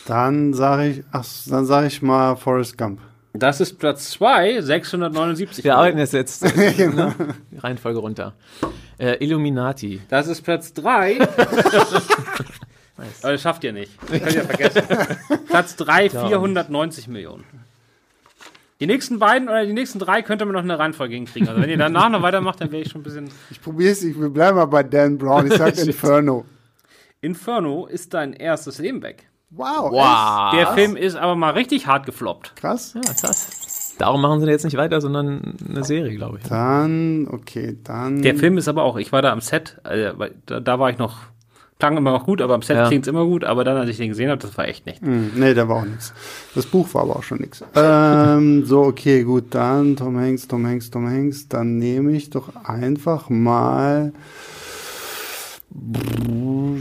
Speaker 1: Dann sage ich, ach, dann sage ich mal Forrest Gump.
Speaker 2: Das ist Platz 2, 679.
Speaker 3: Wir arbeiten es jetzt genau. die Reihenfolge runter. Äh, Illuminati.
Speaker 2: Das ist Platz 3. Nice. Aber das schafft ihr nicht. Das könnt ihr vergessen. Platz 3, 490 Millionen. Die nächsten beiden oder die nächsten drei könnte man noch eine Reihenfolge hinkriegen. Also wenn ihr danach noch weitermacht, dann wäre ich schon ein bisschen.
Speaker 1: Ich probiere es, ich bleibe mal bei Dan Brown. Ich sag Inferno.
Speaker 2: Inferno ist dein erstes Leben weg.
Speaker 1: Wow.
Speaker 2: wow. Der Film ist aber mal richtig hart gefloppt.
Speaker 1: Krass.
Speaker 3: Ja, krass. Darum machen sie jetzt nicht weiter, sondern eine Serie, glaube ich.
Speaker 1: Dann, okay, dann.
Speaker 2: Der Film ist aber auch, ich war da am Set, äh, da, da war ich noch klang immer noch gut, aber am Set ja. klingt es immer gut. Aber dann, als ich den gesehen habe, das war echt nicht.
Speaker 1: Mm, nee, der war auch nichts. Das Buch war aber auch schon nichts. Ähm, so, okay, gut, dann Tom Hanks, Tom Hanks, Tom Hanks. Dann nehme ich doch einfach mal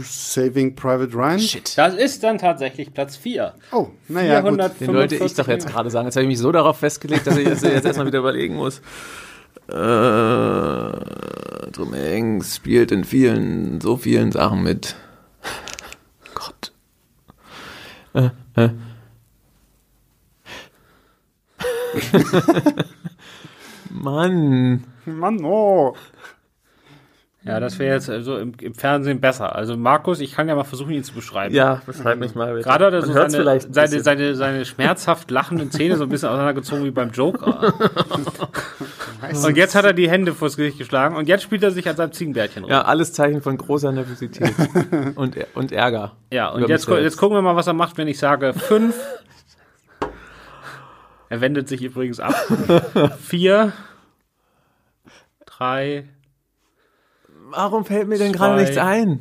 Speaker 1: Saving Private Ryan.
Speaker 2: Shit. Das ist dann tatsächlich Platz 4.
Speaker 1: Oh, naja,
Speaker 3: gut. Den wollte ich doch jetzt gerade sagen. Jetzt habe ich mich so darauf festgelegt, dass ich jetzt, jetzt erstmal wieder überlegen muss. Äh, Tom Hanks spielt in vielen, so vielen Sachen mit. Gott. Äh, äh. Mann.
Speaker 1: Mann, oh.
Speaker 2: Ja, das wäre jetzt also im, im, Fernsehen besser. Also Markus, ich kann ja mal versuchen, ihn zu beschreiben.
Speaker 3: Ja, beschreib mich mal.
Speaker 2: Bitte. Gerade hat er so seine, seine, seine, seine, schmerzhaft lachenden Zähne so ein bisschen auseinandergezogen wie beim Joker. und jetzt hat er die Hände vors Gesicht geschlagen und jetzt spielt er sich an seinem Ziegenbärtchen
Speaker 3: rum. Ja, alles Zeichen von großer Nervosität und, und Ärger.
Speaker 2: Ja, und jetzt, jetzt gucken wir mal, was er macht, wenn ich sage fünf. er wendet sich übrigens ab. vier, drei,
Speaker 3: Warum fällt mir denn gerade nichts ein?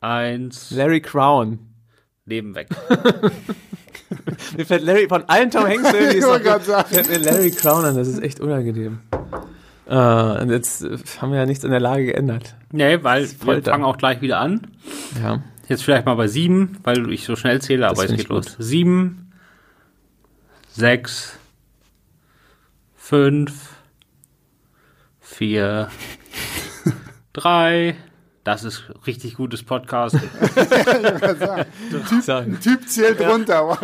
Speaker 2: Eins.
Speaker 3: Larry Crown.
Speaker 2: Leben weg.
Speaker 3: mir fällt Larry von allen Tom Hanks Filmen, die es noch fällt mir Larry Crown an. Das ist echt unangenehm. Uh, und jetzt haben wir ja nichts in der Lage geändert.
Speaker 2: Nee, weil wir fangen auch gleich wieder an.
Speaker 3: Ja.
Speaker 2: Jetzt vielleicht mal bei sieben, weil ich so schnell zähle, aber es geht los. Sieben, sechs, fünf, vier, drei. Das ist richtig gutes Podcast.
Speaker 1: typ, typ zählt ja. runter.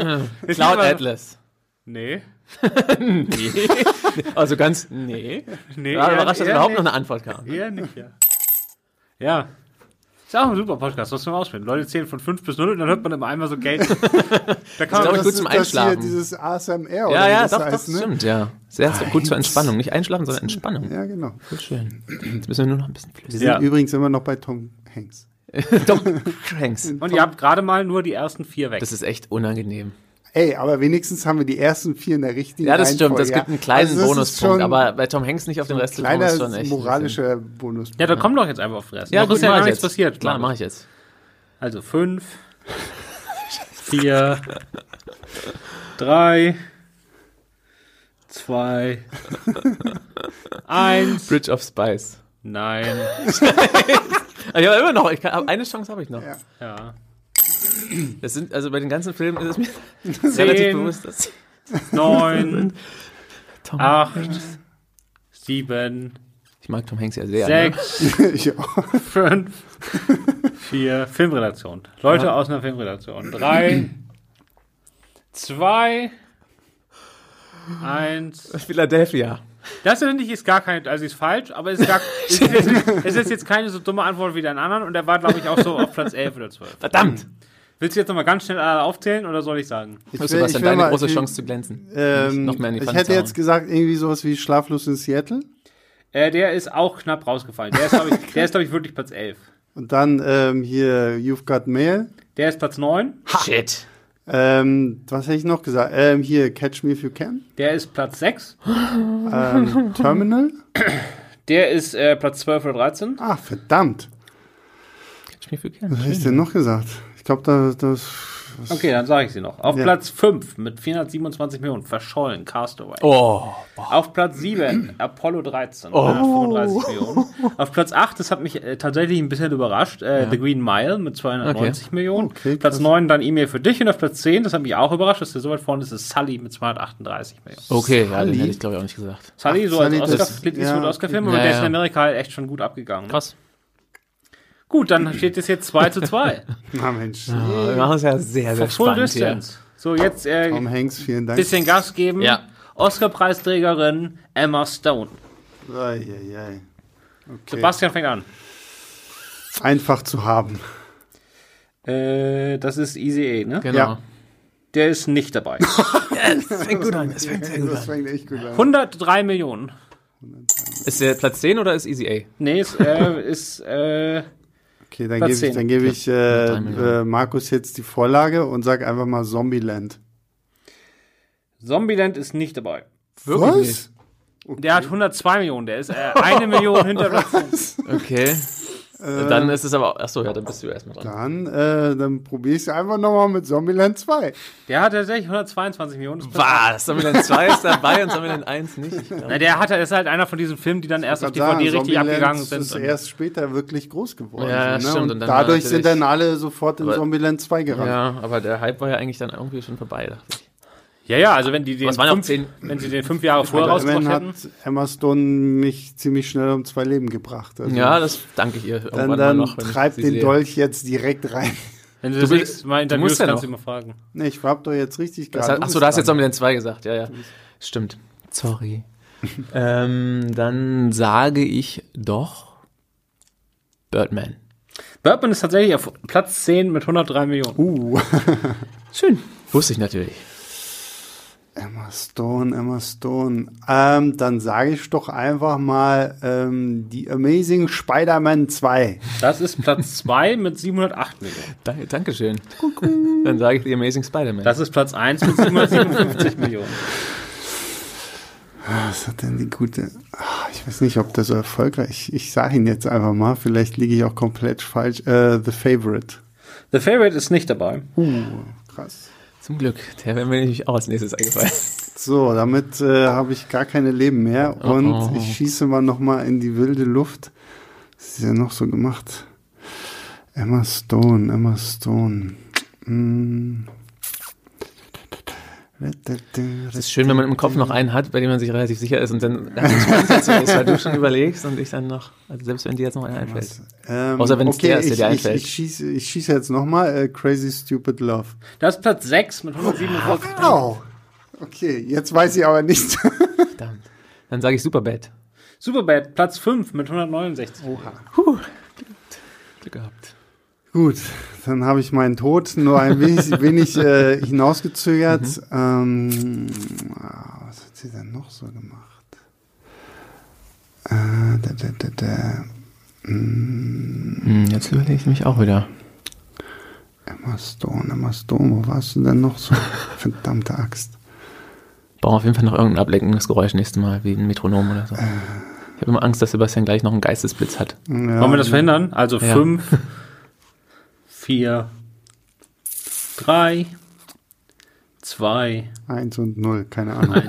Speaker 3: Cloud Atlas.
Speaker 2: Nee.
Speaker 3: nee. Also ganz, nee. Nee. Ja, überrascht, dass überhaupt nicht. noch eine Antwort kam.
Speaker 2: Eher nicht, ja. Ja, ist auch ein super Podcast, was wir ausfinden. Leute zählen von 5 bis 0 und dann hört man immer einmal so Geld.
Speaker 3: da kann man das gut zum Einschlafen.
Speaker 1: dieses ASMR
Speaker 3: ja, oder ja, doch, heißt, das ne? stimmt, ja. Sehr Eins. gut zur Entspannung. Nicht einschlafen, sondern Entspannung.
Speaker 1: Ja, genau.
Speaker 3: Voll schön. Jetzt müssen wir nur noch ein bisschen
Speaker 1: flüssig. Wir sind ja. übrigens immer noch bei Tom Hanks.
Speaker 3: Tom Hanks.
Speaker 2: Und ihr habt gerade mal nur die ersten vier weg.
Speaker 3: Das ist echt unangenehm.
Speaker 1: Ey, aber wenigstens haben wir die ersten vier in der richtigen
Speaker 3: Ja, das stimmt. Das gibt einen kleinen also Bonuspunkt. Aber bei Tom Hanks nicht auf den Rest des
Speaker 1: Kleiner ist schon echt. moralischer Bonuspunkt.
Speaker 2: Ja, da komm doch jetzt einfach auf den Rest.
Speaker 3: Ja, gut, ist
Speaker 2: ja
Speaker 3: gar
Speaker 2: nichts passiert.
Speaker 3: Klar, mach ich jetzt.
Speaker 2: Also fünf, vier, drei, zwei, eins.
Speaker 3: Bridge of Spice.
Speaker 2: Nein.
Speaker 3: ich habe immer noch, ich kann, eine Chance habe ich noch.
Speaker 2: Ja. ja.
Speaker 3: Das sind, also bei den ganzen Filmen ist es mir
Speaker 2: Zehn, relativ bewusst, dass neun, acht, sieben,
Speaker 3: ich mag Tom Hanks ja sehr.
Speaker 2: Sechs,
Speaker 1: ne?
Speaker 2: fünf, vier, Filmredaktion. Leute ja. aus einer Filmredaktion. Drei, zwei, eins.
Speaker 3: Philadelphia.
Speaker 2: Das finde ich ist gar kein, also ist falsch, aber es ist, gar, es, ist jetzt, es ist jetzt keine so dumme Antwort wie dein anderen und der war, glaube ich, auch so auf Platz 11 oder 12.
Speaker 3: Verdammt!
Speaker 2: Willst du jetzt nochmal ganz schnell aufzählen oder soll ich sagen?
Speaker 3: Ich will, was ist deine mal, große Chance zu glänzen?
Speaker 1: Ähm, noch mehr in die ich hätte jetzt gesagt, irgendwie sowas wie Schlaflos in Seattle.
Speaker 2: Äh, der ist auch knapp rausgefallen. Der ist, glaube ich, glaub ich, wirklich Platz 11.
Speaker 1: Und dann ähm, hier You've Got Mail.
Speaker 2: Der ist Platz 9.
Speaker 3: Ha. Shit.
Speaker 1: Ähm, was hätte ich noch gesagt? Ähm, hier Catch Me If You Can.
Speaker 2: Der ist Platz 6.
Speaker 1: ähm, Terminal.
Speaker 2: Der ist äh, Platz 12 oder 13.
Speaker 1: Ah, verdammt.
Speaker 3: Catch Me If You Can.
Speaker 1: Was hätte ich denn noch gesagt? Ich glaube, da, das
Speaker 2: Okay, dann sage ich sie noch. Auf ja. Platz 5 mit 427 Millionen, verschollen, Castaway.
Speaker 3: Oh.
Speaker 2: Auf Platz 7, Apollo 13, oh. 135 Millionen. Auf Platz 8, das hat mich äh, tatsächlich ein bisschen überrascht, äh, ja. The Green Mile mit 290 okay. Millionen. Okay, Platz 9 dann E-Mail für dich und auf Platz 10, das hat mich auch überrascht, dass der so weit vorne ist, ist Sully mit 238 Millionen.
Speaker 3: Okay, ja, den hätte ich glaube ich auch nicht gesagt.
Speaker 2: Sully, so Ach, als Oscar, ja. Oscar-Film, aber der ist in Amerika halt echt schon gut dann steht es jetzt 2 zu 2.
Speaker 1: Na Mensch.
Speaker 3: Ja, wir machen es ja sehr, sehr
Speaker 2: Full spannend Distance. Hier. So, jetzt äh,
Speaker 1: Tom Hanks, vielen Dank.
Speaker 2: bisschen Gas geben.
Speaker 3: Ja.
Speaker 2: Oscar-Preisträgerin Emma Stone.
Speaker 1: Ei, ei, ei.
Speaker 2: Okay. Sebastian fängt an.
Speaker 1: Einfach zu haben.
Speaker 2: Äh, das ist Easy A, ne?
Speaker 3: Genau. Ja.
Speaker 2: Der ist nicht dabei.
Speaker 3: es fängt gut an. Es fängt sehr gut
Speaker 2: an. fängt echt gut an. 103 Millionen.
Speaker 3: Ist der Platz 10 oder ist Easy A?
Speaker 2: Nee, ist, äh, ist äh,
Speaker 1: Okay, dann gebe ich, dann geb ich äh, äh, Markus jetzt die Vorlage und sag einfach mal Zombieland.
Speaker 2: Zombieland ist nicht dabei.
Speaker 1: Wirklich? Was?
Speaker 2: Okay. Der hat 102 Millionen, der ist äh, eine Million hinter Platz
Speaker 3: Okay. Äh, dann ist es aber auch, achso, ja, dann bist du erstmal
Speaker 1: dran. Dann, äh, dann probiere ich es einfach nochmal mit Zombieland 2.
Speaker 2: Der hat tatsächlich 122 Millionen.
Speaker 3: Was? Zombieland 2 ist dabei und Zombieland 1 nicht?
Speaker 2: Na, der hat, ist halt einer von diesen Filmen, die dann erst auf DVD sagen, richtig Zombieland abgegangen sind.
Speaker 1: ist erst später wirklich groß geworden.
Speaker 3: Ja, ne? stimmt. Und,
Speaker 1: und dadurch sind dann alle sofort in aber, Zombieland 2 gerannt.
Speaker 3: Ja, aber der Hype war ja eigentlich dann irgendwie schon vorbei, dachte ich.
Speaker 2: Ja, ja, also wenn die den fünf, wenn sie den fünf Jahre vorher rausgebracht hätten. hat
Speaker 1: Emma Stone mich ziemlich schnell um zwei Leben gebracht.
Speaker 3: Also ja, das danke ich ihr.
Speaker 1: Dann, dann noch, treib den sehe. Dolch jetzt direkt rein.
Speaker 2: Wenn du, du das nächste Mal interviewst, kannst du immer fragen.
Speaker 1: Nee, ich hab doch jetzt richtig
Speaker 3: gerade. Achso, du hast jetzt noch mit den zwei gesagt. Ja, ja. Stimmt. Sorry. ähm, dann sage ich doch Birdman.
Speaker 2: Birdman ist tatsächlich auf Platz 10 mit 103 Millionen.
Speaker 1: Uh.
Speaker 3: Schön. Wusste ich natürlich.
Speaker 1: Emma Stone, Emma Stone. Ähm, dann sage ich doch einfach mal ähm, die Amazing Spider-Man 2.
Speaker 2: Das ist Platz 2 mit 708 Millionen.
Speaker 3: Danke, Dankeschön. Dann sage ich die Amazing Spider-Man.
Speaker 2: Das ist Platz 1 mit 757 Millionen.
Speaker 1: Was hat denn die gute? Ah, ich weiß nicht, ob das so erfolgreich. Ich sage ihn jetzt einfach mal. Vielleicht liege ich auch komplett falsch. Uh, The Favorite.
Speaker 2: The Favorite ist nicht dabei.
Speaker 1: Uh, krass.
Speaker 3: Zum Glück, der wäre mir nämlich auch als nächstes eingefallen.
Speaker 1: So, damit äh, habe ich gar keine Leben mehr oh, und oh, oh. ich schieße mal nochmal in die wilde Luft. Was ist ja noch so gemacht? Emma Stone, Emma Stone. Mm.
Speaker 3: Es ist schön, wenn man im Kopf noch einen hat, bei dem man sich relativ sicher ist und dann ist, weil du schon überlegst und ich dann noch, also selbst wenn dir jetzt noch einer einfällt.
Speaker 1: Ähm, Außer wenn es okay, der ist, der dir einfällt. Ich, ich, schieße, ich schieße jetzt nochmal äh, Crazy Stupid Love.
Speaker 2: Das ist Platz 6 mit 147.
Speaker 1: Wow. Okay, jetzt weiß ich aber nicht.
Speaker 3: Verdammt. Dann sage ich Superbad.
Speaker 2: Superbad, Platz 5 mit 169.
Speaker 3: Oha. Puh. Glück gehabt.
Speaker 1: Gut, dann habe ich meinen Tod nur ein wenig, wenig äh, hinausgezögert. Mhm. Ähm, ah, was hat sie denn noch so gemacht? Äh, da, da, da, da.
Speaker 3: Mm. Jetzt überlege ich mich auch wieder.
Speaker 1: Emma Stone, Emma Stone, wo warst du denn noch so? Verdammte Axt.
Speaker 3: Brauchen auf jeden Fall noch irgendein ablenkendes Geräusch nächstes Mal, wie ein Metronom oder so. Äh. Ich habe immer Angst, dass Sebastian gleich noch einen Geistesblitz hat.
Speaker 2: Ja, Wollen wir das verhindern? Also ja. fünf, vier, drei, zwei,
Speaker 1: eins und null, keine Ahnung.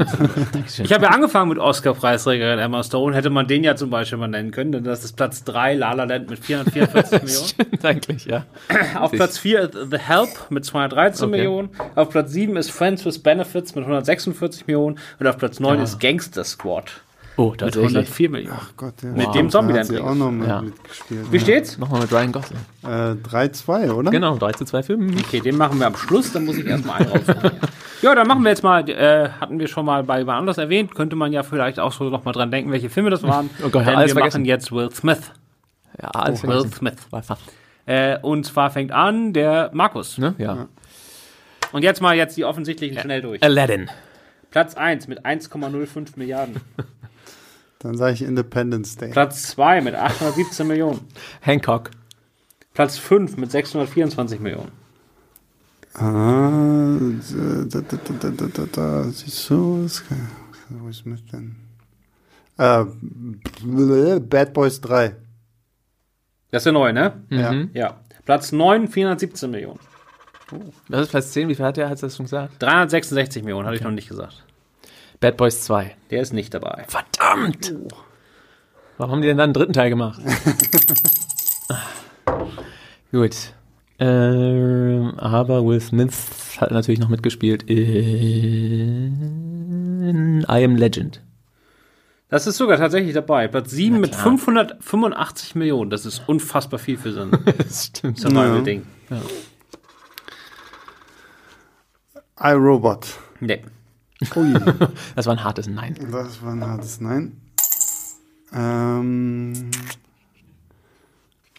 Speaker 2: ich habe ja angefangen mit Oscar-Preisträgerin Emma Stone. Hätte man den ja zum Beispiel mal nennen können, denn das ist Platz drei, La La Land mit 444 Millionen.
Speaker 3: Stimmt eigentlich, ja.
Speaker 2: Auf Platz vier The Help mit 213 okay. Millionen. Auf Platz sieben ist Friends with Benefits mit 146 Millionen. Und auf Platz neun ja. ist Gangster Squad
Speaker 3: Oh, tatsächlich.
Speaker 2: Mit 104 Millionen.
Speaker 1: Ach Gott, ja.
Speaker 2: Mit wow. dem zombie
Speaker 1: sie auch noch ja. mitgespielt.
Speaker 2: Wie steht's?
Speaker 3: Nochmal mit Ryan Gosling.
Speaker 1: Äh, 3-2, oder?
Speaker 3: Genau, 3 zu 2 für mich.
Speaker 2: Okay, den machen wir am Schluss, dann muss ich erstmal einen rausholen. ja, dann machen wir jetzt mal, äh, hatten wir schon mal bei jemand anders erwähnt, könnte man ja vielleicht auch so noch mal dran denken, welche Filme das waren.
Speaker 3: Oh Gott,
Speaker 2: Denn
Speaker 3: alles
Speaker 2: wir
Speaker 3: vergessen.
Speaker 2: machen jetzt Will Smith.
Speaker 3: Ja, alles
Speaker 2: oh, Will Smith. Äh, und zwar fängt an der Markus.
Speaker 3: Ne? Ja. ja.
Speaker 2: Und jetzt mal jetzt die offensichtlichen schnell durch.
Speaker 3: Aladdin.
Speaker 2: Platz 1 mit 1,05 Milliarden.
Speaker 1: Dann sage ich Independence Day.
Speaker 2: Platz 2 mit 817 Millionen.
Speaker 3: Hancock.
Speaker 2: Platz 5 mit 624 Millionen.
Speaker 1: Ah, da, da, da, da, da, da, siehst du, wo ist mit denn? Äh, Bad Boys 3.
Speaker 2: Das ist der neue, ne?
Speaker 3: Ja.
Speaker 2: Mhm. Ja. Platz 9, 417 Millionen.
Speaker 3: Oh. Das ist Platz 10, wie viel hat der? Hat das schon gesagt?
Speaker 2: 366 Millionen, okay. hatte ich noch nicht gesagt.
Speaker 3: Bad Boys 2.
Speaker 2: Der ist nicht dabei.
Speaker 3: Verdammt! Oh. Warum haben die denn dann einen dritten Teil gemacht? Gut. Ähm, aber Will Smith hat natürlich noch mitgespielt in I Am Legend.
Speaker 2: Das ist sogar tatsächlich dabei. Platz 7 mit 585 Millionen. Das ist unfassbar viel für so ein Survival-Ding. Ja.
Speaker 1: Ja. iRobot.
Speaker 2: Nee.
Speaker 3: Ui. das war ein hartes Nein.
Speaker 1: Das war ein hartes Nein. Ähm,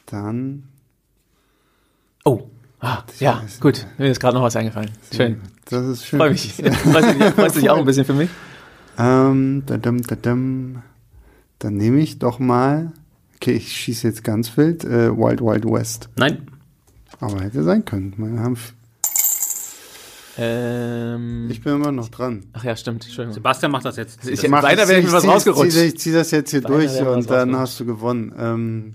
Speaker 1: dann.
Speaker 3: Oh. Ah, ja, gut. Mir ist gerade noch was eingefallen. Schön.
Speaker 1: Das ist schön.
Speaker 3: Freue mich. Freust du dich auch ein bisschen für mich?
Speaker 1: Ähm, dadum, dadum. Dann nehme ich doch mal. Okay, ich schieße jetzt ganz wild. Äh, Wild Wild West.
Speaker 2: Nein.
Speaker 1: Aber hätte sein können. Wir haben
Speaker 3: ähm,
Speaker 1: ich bin immer noch dran.
Speaker 3: Ach ja, stimmt. Entschuldigung.
Speaker 2: Sebastian macht das jetzt.
Speaker 1: Ich, ich mach, weiter wäre ich was rausgerutscht. Ich, ich ziehe das jetzt hier durch und dann hast du gewonnen. Ähm,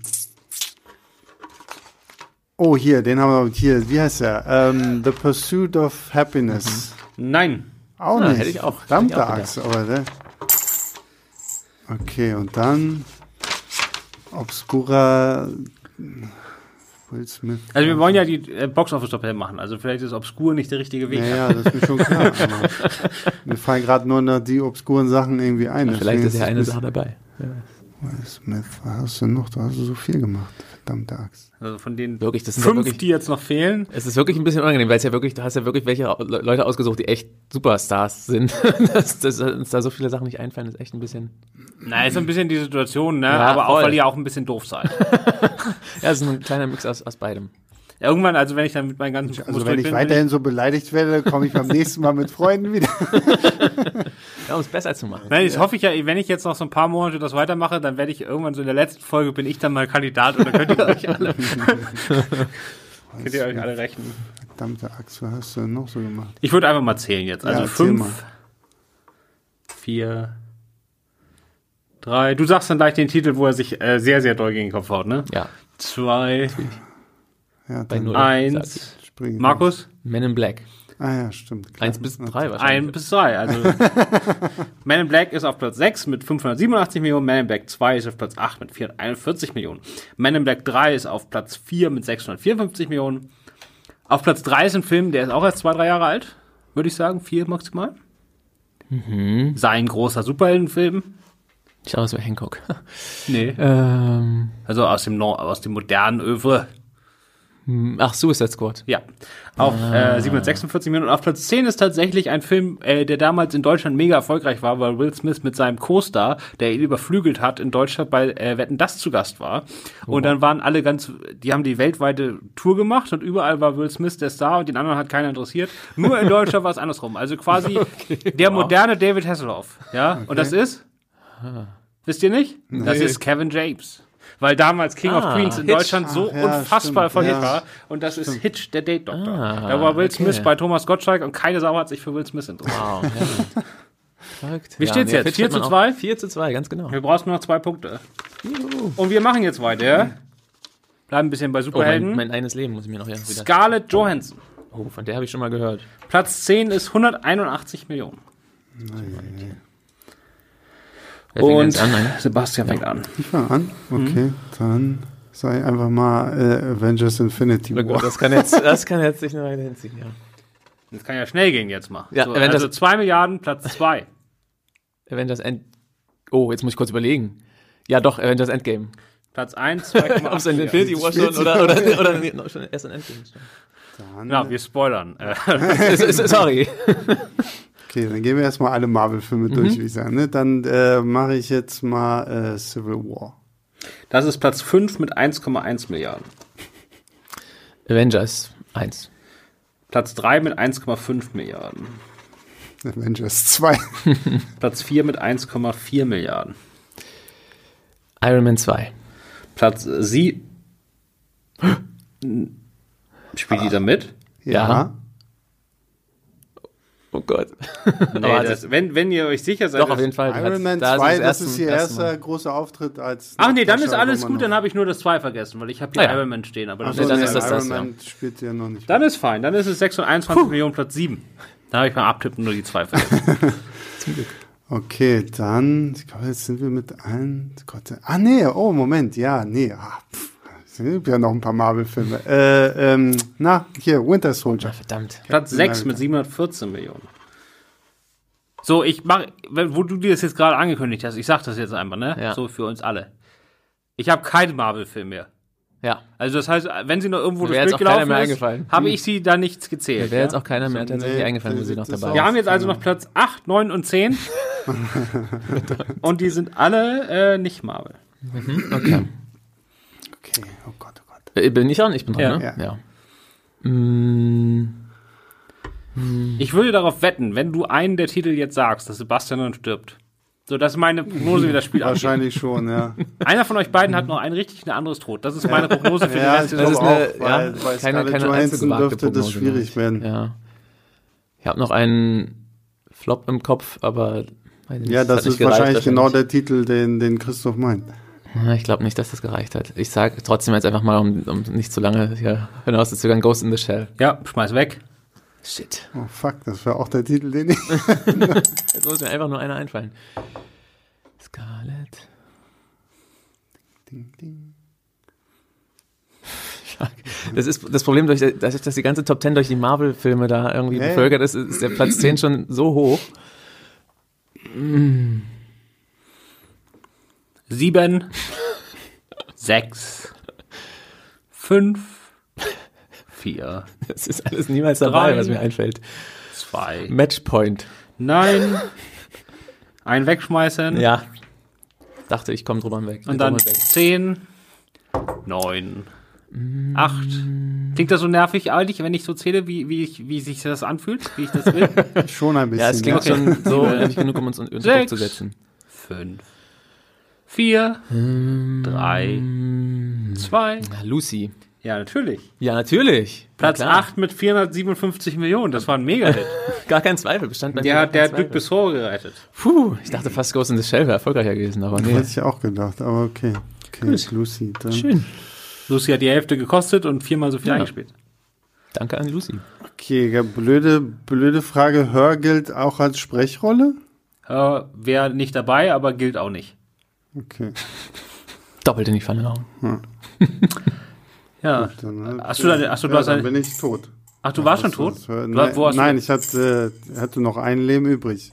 Speaker 1: oh, hier, den haben wir hier. Wie heißt der? Ähm, The Pursuit of Happiness.
Speaker 2: Mhm. Nein.
Speaker 1: Auch ja, nicht.
Speaker 3: Hätte ich auch.
Speaker 1: Verdammte Axt, aber ne? Okay, und dann Obscura
Speaker 2: Will Smith. Also wir wollen ja die äh, Box Office Top machen. Also vielleicht ist obskur nicht der richtige Weg.
Speaker 1: Ja, ja das ist mir schon klar. mir fallen gerade nur noch die obskuren Sachen irgendwie ein.
Speaker 3: Ja, vielleicht ist ja eine Sache dabei. Ja.
Speaker 1: Will Smith, was hast du noch? Da hast du so viel gemacht. Verdammte Axt.
Speaker 2: Also von den
Speaker 3: wirklich, das
Speaker 2: fünf, ja wirklich, die jetzt noch fehlen.
Speaker 3: Es ist wirklich ein bisschen unangenehm, weil es ja wirklich, du hast ja wirklich welche Leute ausgesucht, die echt Superstars sind. dass, dass uns da so viele Sachen nicht einfallen, ist echt ein bisschen.
Speaker 2: Na, ist ein bisschen die Situation, ne? Ja, aber voll. auch, weil ihr auch ein bisschen doof seid.
Speaker 3: ja, es ist ein kleiner Mix aus, aus beidem.
Speaker 2: Ja, irgendwann, also wenn ich dann mit meinen ganzen
Speaker 1: Also wenn ich bin, weiterhin so beleidigt werde, komme ich beim nächsten Mal mit Freunden wieder.
Speaker 3: ja, um es besser zu machen.
Speaker 2: Nein, das hoffe ich ja, wenn ich jetzt noch so ein paar Monate das weitermache, dann werde ich irgendwann so in der letzten Folge bin ich dann mal Kandidat und dann könnt ihr euch alle könnt ihr euch alle rechnen.
Speaker 1: Verdammte Axt, was hast du denn noch so gemacht?
Speaker 2: Ich würde einfach mal zählen jetzt. Also ja, fünf, vier, drei. Du sagst dann gleich den Titel, wo er sich äh, sehr, sehr doll gegen den Kopf haut, ne?
Speaker 3: Ja.
Speaker 2: Zwei.
Speaker 1: Ja,
Speaker 2: bei null. Eins. Markus?
Speaker 3: Men in Black.
Speaker 1: Ah ja, stimmt.
Speaker 3: Klar. Eins bis drei wahrscheinlich.
Speaker 2: Eins bis drei. Also Man in Black ist auf Platz 6 mit 587 Millionen, Man in Black 2 ist auf Platz 8 mit 441 Millionen. Man in Black 3 ist auf Platz 4 mit 654 Millionen. Auf Platz 3 ist ein Film, der ist auch erst zwei, drei Jahre alt, würde ich sagen, vier maximal.
Speaker 3: Mhm.
Speaker 2: Sein großer Superheldenfilm.
Speaker 3: Ich schaue aus wie Hancock.
Speaker 2: nee.
Speaker 3: Ähm.
Speaker 2: Also aus dem, aus dem modernen Övre.
Speaker 3: Hm, ach, Suicide Squad.
Speaker 2: Ja. Auf ah. äh, 746 Minuten. Auf Platz 10 ist tatsächlich ein Film, äh, der damals in Deutschland mega erfolgreich war, weil Will Smith mit seinem Co-Star, der ihn überflügelt hat, in Deutschland bei äh, Wetten das zu Gast war. Oh. Und dann waren alle ganz, die haben die weltweite Tour gemacht und überall war Will Smith der Star und den anderen hat keiner interessiert. Nur in Deutschland war es andersrum. Also quasi okay. der moderne David Hasselhoff. Ja. Okay. Und das ist? Ah. Wisst ihr nicht? Nee. Das ist Kevin James weil damals King ah, of Queens in Hitch. Deutschland so Ach, ja, unfassbar von ja. war. Und das stimmt. ist Hitch, der Date Doktor. Ah, da war Will okay. Smith bei Thomas Gottschalk und keine Sau hat sich für Will Smith interessiert. Wow, Verrückt. Wie steht's ja, jetzt? 4 zu 2?
Speaker 3: 4 zu 2, ganz genau.
Speaker 2: Wir brauchen nur noch zwei Punkte. Juhu. Und wir machen jetzt weiter. Bleiben ein bisschen bei Superhelden.
Speaker 3: Oh, mein, mein eines Leben muss ich mir noch wieder.
Speaker 2: Scarlett Johansson.
Speaker 3: Oh, von der habe ich schon mal gehört.
Speaker 2: Platz 10 ist 181 Millionen.
Speaker 1: Nein.
Speaker 2: Und an, Sebastian fängt an.
Speaker 1: Ich fange an? Okay, mhm. dann sei einfach mal äh, Avengers Infinity
Speaker 3: War. Das kann jetzt, das kann jetzt sich eine Weile hinziehen, ja.
Speaker 2: Das kann ja schnell gehen jetzt mal.
Speaker 3: Ja,
Speaker 2: so, also 2 Milliarden, Platz 2.
Speaker 3: Avengers End... Oh, jetzt muss ich kurz überlegen. Ja, doch, Avengers Endgame.
Speaker 2: Platz 1, 2,8.
Speaker 3: Ob es ein Infinity War schon oder, oder, oder nee, schon erst ein Endgame ist.
Speaker 2: Dann, ja, wir spoilern.
Speaker 3: Sorry.
Speaker 1: Okay, dann gehen wir erstmal alle Marvel-Filme mhm. durch, wie ich sagen. Ne? Dann äh, mache ich jetzt mal äh, Civil War.
Speaker 2: Das ist Platz 5 mit 1,1 Milliarden.
Speaker 3: Avengers 1.
Speaker 2: Platz 3 mit 1,5 Milliarden.
Speaker 1: Avengers 2.
Speaker 2: Platz 4 mit 1,4 Milliarden.
Speaker 3: Iron Man 2.
Speaker 2: Platz 7. Spielt die da mit?
Speaker 1: Ja. ja.
Speaker 3: Oh Gott.
Speaker 2: Nee, das, wenn, wenn ihr euch sicher seid.
Speaker 3: Doch, auf jeden Fall.
Speaker 1: Iron Man 2, das ist ihr erster großer Auftritt als.
Speaker 2: Ach nee, dann ist alles gut, dann habe ich nur das 2 vergessen, weil ich habe hier ah, ja. Iron Man stehen. Aber
Speaker 1: das, so, dann nee, ist das Iron das, Man ja. spielt ja noch nicht.
Speaker 2: Dann ist fein, dann ist es 621 Millionen Platz 7. Dann habe ich beim Abtippen nur die 2 vergessen.
Speaker 1: Zum Glück. Okay, dann, ich glaube, jetzt sind wir mit allen. Gott, ah, nee, oh, Moment, ja, nee, ah, pff. Es gibt ja noch ein paar Marvel-Filme. Äh, ähm, na, hier, Winter Soldier.
Speaker 3: Verdammt.
Speaker 2: Platz 6 mit 714 Millionen. So, ich mach, wo du dir das jetzt gerade angekündigt hast, ich sag das jetzt einfach, ne? Ja. So für uns alle. Ich habe keinen Marvel-Film mehr.
Speaker 3: Ja.
Speaker 2: Also das heißt, wenn sie noch irgendwo das Bild gelaufen ist, habe ich sie da nichts gezählt.
Speaker 3: Mir wäre jetzt auch keiner mehr tatsächlich nee, eingefallen, wenn sie noch dabei
Speaker 2: Wir haben jetzt also noch Platz 8, 9 und 10. und die sind alle äh, nicht Marvel.
Speaker 3: Mhm, okay.
Speaker 1: Okay, oh Gott, oh Gott.
Speaker 3: Äh, bin ich an? Ich bin dran,
Speaker 1: ja.
Speaker 3: ne? Ja. ja.
Speaker 2: Mm. Ich würde darauf wetten, wenn du einen der Titel jetzt sagst, dass Sebastian dann stirbt. So, das ist meine Prognose, wie das Spiel
Speaker 1: Wahrscheinlich schon, ja.
Speaker 2: Einer von euch beiden hat noch einen richtig, ein anderes tot. Das ist meine Prognose für
Speaker 1: ja,
Speaker 2: die
Speaker 1: Rest das ist eine, auch, weil, ja, weil keine, keine Johansson dürfte das schwierig werden.
Speaker 3: Ja. Ich habe noch einen Flop im Kopf, aber
Speaker 1: ja, das, das ist wahrscheinlich genau der Titel, den, den Christoph meint.
Speaker 3: Ich glaube nicht, dass das gereicht hat. Ich sage trotzdem jetzt einfach mal, um, um nicht zu lange hier hinauszuzögern, Ghost in the Shell.
Speaker 2: Ja, schmeiß weg.
Speaker 3: Shit.
Speaker 1: Oh fuck, das wäre auch der Titel, den ich.
Speaker 3: jetzt muss mir einfach nur einer einfallen. Scarlett. Ding, ding. Das ist das Problem, durch, dass, dass die ganze Top 10 durch die Marvel-Filme da irgendwie hey. bevölkert ist, ist der Platz 10 schon so hoch.
Speaker 2: Sieben, sechs, fünf, vier.
Speaker 3: Das ist alles niemals dabei, drei, was mir einfällt.
Speaker 2: Zwei.
Speaker 3: Matchpoint.
Speaker 2: Nein. Ein wegschmeißen.
Speaker 3: Ja. Dachte, ich komme drüber weg.
Speaker 2: Und dann zehn, neun, acht. Klingt das so nervig eigentlich, wenn ich so zähle, wie, wie, ich, wie sich das anfühlt, wie ich das will?
Speaker 1: schon ein bisschen.
Speaker 3: Ja, es klingt okay. schon so nervig genug, um uns unter Druck zu setzen.
Speaker 2: Fünf, vier, drei, zwei.
Speaker 3: Lucy.
Speaker 2: Ja, natürlich.
Speaker 3: Ja, natürlich.
Speaker 2: Platz ja, 8 mit 457 Millionen. Das war ein Mega-Hit.
Speaker 3: Gar kein Zweifel. Bestand bei
Speaker 2: der hat, der hat Glück bis Horror gerettet.
Speaker 3: Puh, ich dachte fast Ghost in the Shell wäre erfolgreicher gewesen, aber nee.
Speaker 1: Das hätte ich auch gedacht, aber okay. Okay, Gut. Lucy. Dann.
Speaker 3: Schön.
Speaker 2: Lucy hat die Hälfte gekostet und viermal so viel ja. eingespielt.
Speaker 3: Danke an Lucy.
Speaker 1: Okay, blöde, blöde Frage. Hör gilt auch als Sprechrolle?
Speaker 2: Hör wäre nicht dabei, aber gilt auch nicht.
Speaker 1: Okay.
Speaker 3: Doppelt in die Pfanne hauen.
Speaker 2: Ja. ja. Gut, dann, halt, achso, dann, achso, du ja, hast
Speaker 1: dann bin ich tot.
Speaker 2: Ach, du warst schon tot?
Speaker 1: Du, nein, nein ich hatte, hatte noch ein Leben übrig.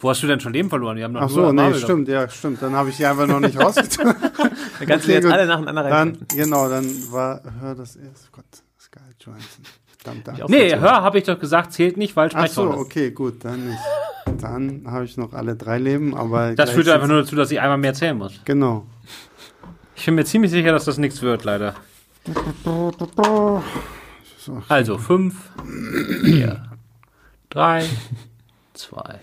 Speaker 2: Wo hast du denn schon Leben verloren? Wir haben noch
Speaker 1: Ach so, nee, stimmt, ja, stimmt. Dann habe ich die einfach noch nicht rausgetan.
Speaker 3: dann kannst du jetzt alle nacheinander
Speaker 1: rein. Dann, genau, dann war, hör das erst. Gott, Scarlett Johansson.
Speaker 2: Verdammt. Nee, hör, habe ich doch gesagt, zählt nicht, weil
Speaker 1: Ach so, okay, gut, dann nicht. Dann habe ich noch alle drei Leben, aber.
Speaker 2: Das führt einfach nur dazu, dass ich einmal mehr zählen muss.
Speaker 1: Genau.
Speaker 2: Ich bin mir ziemlich sicher, dass das nichts wird, leider. Also, fünf, vier, drei, zwei.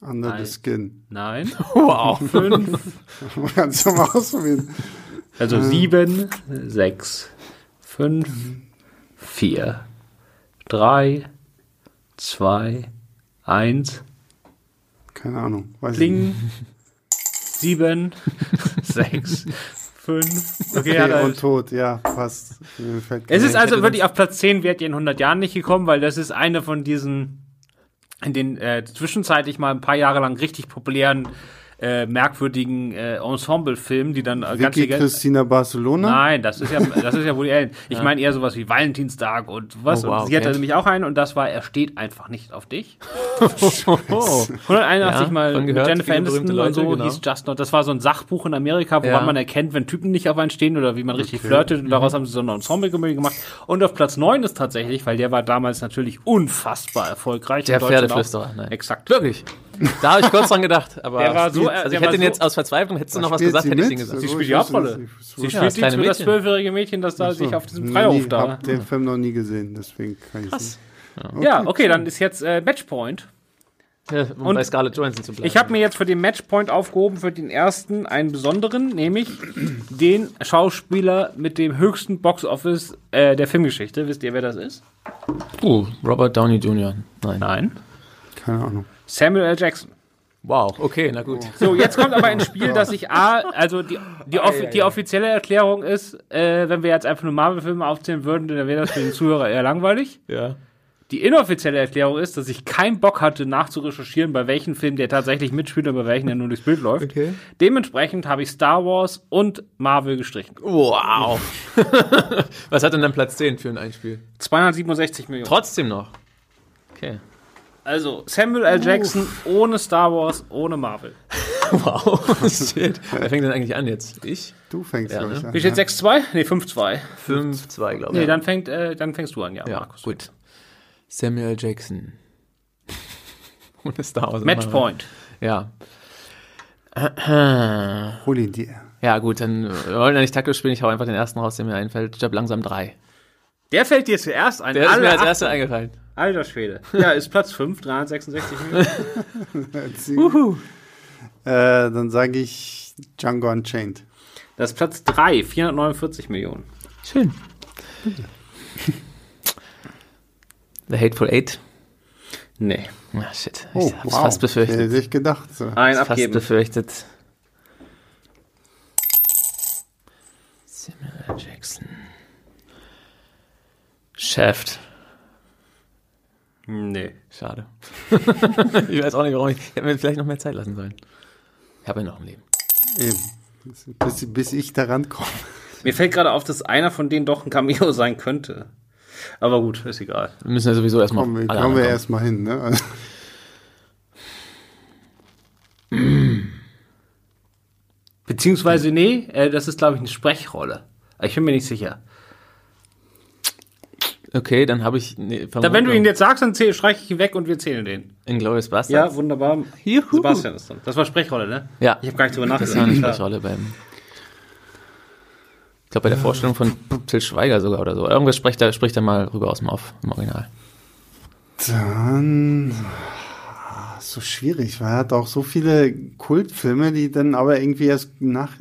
Speaker 1: Under Nein. the Skin.
Speaker 2: Nein.
Speaker 3: Wow.
Speaker 2: Fünf.
Speaker 1: Kannst du mal ausprobieren.
Speaker 2: Also äh. sieben, sechs, fünf, vier, drei, zwei, eins.
Speaker 1: Keine Ahnung.
Speaker 2: Weiß Kling. Sieben, sechs, fünf.
Speaker 1: Okay, okay und tot, ja, passt.
Speaker 2: Es ist also wirklich auf Platz 10 wärt ihr in 100 Jahren nicht gekommen, weil das ist eine von diesen in den äh, zwischenzeitlich mal ein paar Jahre lang richtig populären äh, merkwürdigen äh, Ensemble-Filmen, die dann
Speaker 1: äh, ganz viel Geld. Christina Barcelona?
Speaker 2: Nein, das ist ja, das ist ja Woody Allen. Ich ja. meine eher sowas wie Valentinstag und was. Oh, wow, und sie okay. hatte nämlich auch einen und das war, er steht einfach nicht auf dich. 181 ja, Mal mit Jennifer Aniston Leute, und so genau. hieß Just Not. Das war so ein Sachbuch in Amerika, woran ja. man erkennt, wenn Typen nicht auf einen stehen oder wie man richtig okay. flirtet. Und daraus mhm. haben sie so eine Ensemble-Komödie gemacht. Und auf Platz 9 ist tatsächlich, weil der war damals natürlich unfassbar erfolgreich.
Speaker 3: Der Pferdeflüsterer,
Speaker 2: nein. Exakt.
Speaker 3: Wirklich. Da habe ich kurz dran gedacht, aber der war so, also ich hätte ihn jetzt aus Verzweiflung, hättest du noch was gesagt, hätte ich ihn gesagt.
Speaker 2: Sie spielt die Hauptrolle. Sie spielt ja, das zwölfjährige Mädchen, das da sich auf diesem Freihof da.
Speaker 1: Ich habe den Film noch nie gesehen, deswegen kann ich
Speaker 2: es nicht. Ja, okay, dann ist jetzt äh, Matchpoint.
Speaker 3: Ja, um und bei Scarlett Johansson zu bleiben.
Speaker 2: Ich habe mir jetzt für den Matchpoint aufgehoben, für den ersten einen besonderen, nämlich den Schauspieler mit dem höchsten Boxoffice äh, der Filmgeschichte. Wisst ihr, wer das ist?
Speaker 3: Uh, Robert Downey Jr.
Speaker 2: Nein. Nein.
Speaker 1: Keine Ahnung.
Speaker 2: Samuel L. Jackson.
Speaker 3: Wow, okay, na gut.
Speaker 2: So, jetzt kommt aber ins Spiel, dass ich A, also die, die, offi die offizielle Erklärung ist, äh, wenn wir jetzt einfach nur Marvel-Filme aufzählen würden, dann wäre das für den Zuhörer eher langweilig.
Speaker 3: Ja.
Speaker 2: Die inoffizielle Erklärung ist, dass ich keinen Bock hatte, nachzurecherchieren, bei welchem Film der tatsächlich mitspielt und bei welchem der nur durchs Bild läuft. Okay. Dementsprechend habe ich Star Wars und Marvel gestrichen.
Speaker 3: Wow. Was hat denn dann Platz 10 für ein Einspiel?
Speaker 2: 267 Millionen.
Speaker 3: Trotzdem noch. Okay.
Speaker 2: Also Samuel L. Jackson uh. ohne Star Wars, ohne Marvel.
Speaker 3: wow, shit. Wer fängt denn eigentlich an jetzt? Ich?
Speaker 1: Du fängst
Speaker 2: ja,
Speaker 1: ne?
Speaker 2: an. Wie steht 6-2? Nee, 5-2.
Speaker 3: 5-2, glaube ich.
Speaker 2: Nee, dann, fängt, äh, dann fängst du an, ja,
Speaker 3: ja Markus. gut. Samuel L. Jackson. ohne Star Wars.
Speaker 2: Matchpoint.
Speaker 3: Ja.
Speaker 1: Hol ihn dir.
Speaker 3: Ja, gut, dann wir wollen ja nicht taktisch spielen. Ich hau einfach den ersten raus, der mir einfällt. Ich habe langsam drei.
Speaker 2: Der fällt dir zuerst ein.
Speaker 3: Der ist mir als erster eingefallen.
Speaker 2: Alter Schwede. Ja, ist Platz 5, 366
Speaker 1: Millionen. äh, dann sage ich Django Unchained.
Speaker 2: Das ist Platz 3, 449 Millionen.
Speaker 3: Schön. The Hateful Eight.
Speaker 2: Nee.
Speaker 3: Ah, shit.
Speaker 1: Oh,
Speaker 3: Ich hab's
Speaker 1: wow.
Speaker 3: fast befürchtet.
Speaker 1: Hätte ich gedacht. So.
Speaker 2: Ein
Speaker 3: fast
Speaker 2: abgeben.
Speaker 3: befürchtet. Samuel Jackson. Shaft.
Speaker 2: Nee.
Speaker 3: Schade. ich weiß auch nicht, warum ich. Ich hätte mir vielleicht noch mehr Zeit lassen sollen. Ich habe ja noch ein Leben.
Speaker 1: Eben. Bis, bis ich da rankomme.
Speaker 2: Mir fällt gerade auf, dass einer von denen doch ein Cameo sein könnte. Aber gut, ist egal.
Speaker 3: Wir müssen ja sowieso erstmal.
Speaker 1: Kommen wir, kommen wir erstmal hin. Ne? Also,
Speaker 2: Beziehungsweise, nee, äh, das ist, glaube ich, eine Sprechrolle. Ich bin mir nicht sicher.
Speaker 3: Okay, dann habe ich. Nee,
Speaker 2: Da, wenn du ihn jetzt sagst, dann streiche ich ihn weg und wir zählen den.
Speaker 3: Inglourious
Speaker 2: Ja,
Speaker 3: Bastards.
Speaker 2: wunderbar.
Speaker 3: Juhu.
Speaker 2: Sebastian ist dran. Das war Sprechrolle, ne?
Speaker 3: Ja.
Speaker 2: Ich habe gar nicht drüber
Speaker 3: Das war eine
Speaker 2: nachgedacht.
Speaker 3: Sprechrolle beim. Ich glaube, bei der Vorstellung von Till Schweiger sogar oder so. Irgendwas spricht er, spricht er mal rüber aus dem Off im Original.
Speaker 1: dann. ah, So schwierig, weil er hat auch so viele Kultfilme, die dann aber irgendwie erst nach.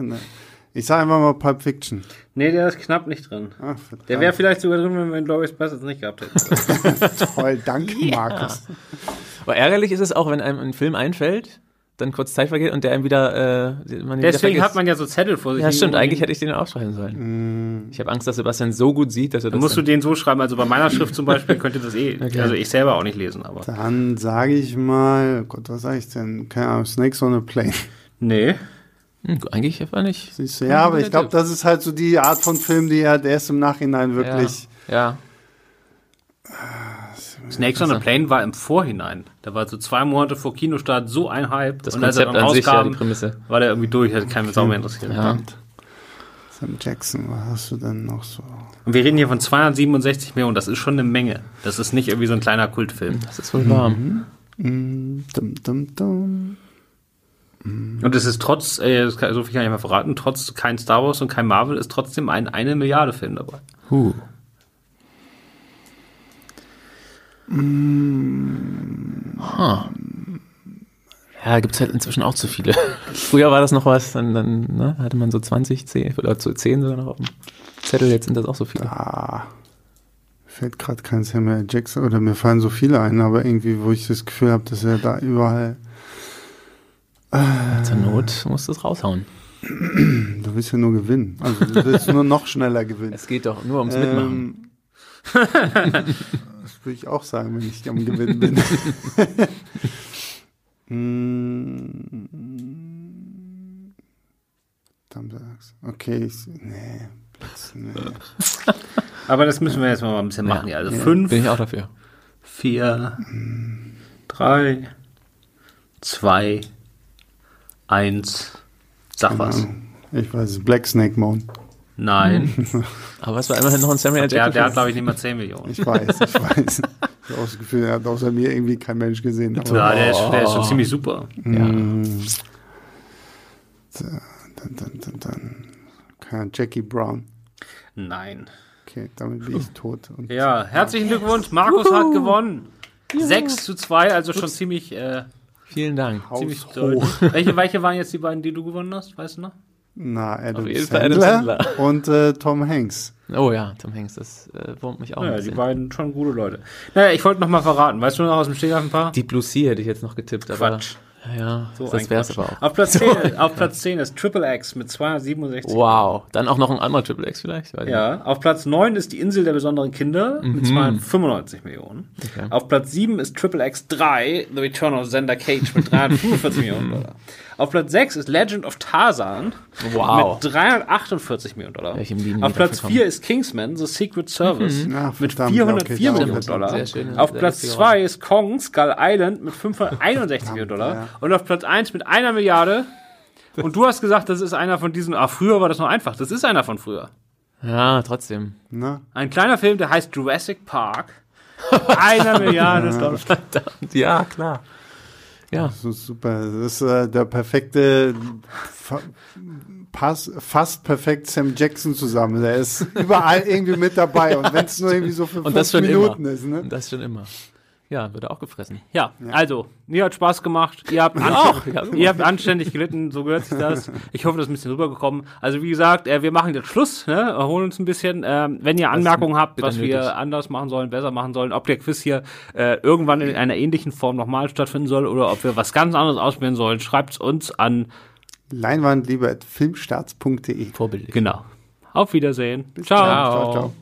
Speaker 1: Ich sage einfach mal Pulp Fiction.
Speaker 2: Nee, der ist knapp nicht drin.
Speaker 1: Verdammt.
Speaker 2: Der wäre vielleicht sogar drin, wenn wir Glorious Bastards nicht gehabt hätten.
Speaker 1: Toll, danke, Markus.
Speaker 3: Aber ärgerlich ist es auch, wenn einem ein Film einfällt, dann kurz Zeit vergeht und der einem wieder. Äh, man wieder
Speaker 2: Deswegen
Speaker 3: vergisst.
Speaker 2: hat man ja so Zettel vor sich.
Speaker 3: Ja, stimmt. Eigentlich hätte ich den aufschreiben sollen. Ich habe Angst, dass Sebastian so gut sieht, dass er
Speaker 2: Dann
Speaker 3: das.
Speaker 2: musst du den so schreiben, also bei meiner Schrift zum Beispiel könnte das eh,
Speaker 3: Okay.
Speaker 2: also ich selber auch nicht lesen, aber.
Speaker 1: Dann sage ich mal, oh Gott, was sage ich denn? Keine Ahnung, Snakes on a Plane.
Speaker 2: Nee.
Speaker 3: Hm, eigentlich war nicht.
Speaker 1: Siehst du, ja, aber ich glaube, das ist halt so die Art von Film, die halt erst im Nachhinein wirklich.
Speaker 3: Ja.
Speaker 2: Snakes on a Plane war im Vorhinein. Da war so zwei Monate vor Kinostart so ein Hype.
Speaker 3: Das
Speaker 2: und als er
Speaker 3: Konzept
Speaker 2: dann
Speaker 3: an sich, ja, die
Speaker 2: rauskam,
Speaker 3: Prämisse.
Speaker 2: war der irgendwie durch, hat keinen Sau mehr interessiert.
Speaker 3: Ja.
Speaker 1: Sam Jackson, was hast du denn noch so?
Speaker 2: Und wir reden hier von 267 Millionen, das ist schon eine Menge. Das ist nicht irgendwie so ein kleiner Kultfilm.
Speaker 3: Das ist wohl wahr.
Speaker 1: Mm, dum, dum, dum.
Speaker 2: Und es ist trotz, äh, das kann, so viel kann ich mal verraten, trotz kein Star Wars und kein Marvel ist trotzdem ein eine Milliarde Film dabei.
Speaker 3: Huh. Huh. Ja, gibt's halt inzwischen auch zu viele. Früher war das noch was, dann, dann ne, hatte man so 20, 10 oder zu 10 sogar noch auf dem Zettel, jetzt sind das auch so viele.
Speaker 1: Ah, mir fällt gerade kein Samuel Jackson oder mir fallen so viele ein, aber irgendwie, wo ich das Gefühl habe, dass er da überall.
Speaker 3: Zur Not musst du es raushauen.
Speaker 1: Du willst ja nur gewinnen. Also du willst nur noch schneller gewinnen.
Speaker 3: Es geht doch nur ums Mitmachen.
Speaker 1: Ähm, das würde ich auch sagen, wenn ich am Gewinnen bin. Hm. Dann sagst Okay, ich, nee, Platz, nee.
Speaker 2: Aber das müssen wir jetzt mal ein bisschen machen. Ja, also
Speaker 1: Ja.
Speaker 2: fünf,
Speaker 3: Bin ich auch dafür.
Speaker 2: vier, drei, zwei, eins. Sag was.
Speaker 1: Ich weiß es, Black Snake Moan.
Speaker 2: Nein.
Speaker 3: Aber es war immerhin noch ein Samuel
Speaker 2: Der,
Speaker 3: Jackson.
Speaker 2: der hat, glaube ich, nicht mal 10 Millionen.
Speaker 1: Ich weiß, ich weiß. Ich habe auch das Gefühl, er hat außer mir irgendwie kein Mensch gesehen. Aber
Speaker 2: Ja, der ist, der ist schon ziemlich super.
Speaker 1: So, dann, dann, dann, dann. Ahnung, Jackie Brown.
Speaker 2: Nein.
Speaker 1: Okay, damit bin ich tot. Und
Speaker 2: Ja, herzlichen Glückwunsch. Markus hat gewonnen. 6 zu 2, also schon ziemlich, äh,
Speaker 3: Vielen Dank.
Speaker 2: ziemlich
Speaker 1: Haus hoch.
Speaker 2: Welche, welche waren jetzt die beiden, die du gewonnen hast? Weißt du noch?
Speaker 1: Na, Adam Sandler, und äh, Tom Hanks.
Speaker 3: Oh ja, Tom Hanks, das äh, wurmt mich auch ein
Speaker 2: Ja, die beiden schon gute Leute. Naja, ich wollte noch mal verraten. Weißt du noch aus dem Stegreif ein paar?
Speaker 3: Deep Blue Sea hätte ich jetzt noch getippt, aber
Speaker 2: Quatsch.
Speaker 3: Ja,
Speaker 2: So
Speaker 3: das wär's aber auch.
Speaker 2: Auf Platz, 10, auf Platz 10 ist Triple X mit 267.
Speaker 3: Wow, dann auch noch ein anderer Triple X vielleicht?
Speaker 2: Ja, auf Platz 9 ist die Insel der besonderen Kinder mit 295 Millionen.
Speaker 3: Okay.
Speaker 2: Auf Platz 7 ist Triple X 3, The Return of Xander Cage mit 345 Millionen Dollar. Auf Platz 6 ist Legend of Tarzan
Speaker 3: Wow.
Speaker 2: mit 348 Millionen Dollar. Auf Platz
Speaker 3: davon
Speaker 2: 4 ist Kingsman, The Secret Service
Speaker 1: Ach,
Speaker 2: mit
Speaker 1: verdammt,
Speaker 2: 404
Speaker 1: okay,
Speaker 2: Millionen. Dollar.
Speaker 3: Sehr schön,
Speaker 2: auf Platz
Speaker 3: lustiger
Speaker 2: 2 ist Kong, Skull Island mit 561 Millionen Dollar.
Speaker 1: ja.
Speaker 2: Und auf Platz 1 mit einer Milliarde. Und du hast gesagt, das ist einer von diesen, ah, früher war das noch einfach. Das ist einer von früher.
Speaker 3: Ja, trotzdem.
Speaker 1: Na?
Speaker 2: Ein kleiner Film, der heißt Jurassic Park. Einer Milliarde Dollar.
Speaker 3: Ja, klar. Ja.
Speaker 1: Das ist super. Das ist äh, der perfekte, fa pass, fast perfekt Sam Jackson zusammen. Der ist überall irgendwie mit dabei. Und wenn es nur irgendwie so für fünf Minuten
Speaker 3: immer.
Speaker 1: ist. Ne?
Speaker 3: Und das schon immer. Ja, wird auch gefressen.
Speaker 2: Ja, ja, also, mir hat Spaß gemacht. Ihr habt, auch, ihr habt anständig gelitten, so gehört sich das. Ich hoffe, das ist ein bisschen rübergekommen. Also, wie gesagt, äh, wir machen jetzt Schluss, ne? erholen uns ein bisschen. Ähm, wenn ihr Anmerkungen habt, was nötig. wir anders machen sollen, besser machen sollen, ob der Quiz hier äh, irgendwann in einer ähnlichen Form nochmal stattfinden soll oder ob wir was ganz anderes ausprobieren sollen, schreibt uns an
Speaker 1: leinwandliebe.filmstarts.de.
Speaker 2: Vorbildlich. Genau. Auf Wiedersehen. ciao. ciao. ciao, ciao.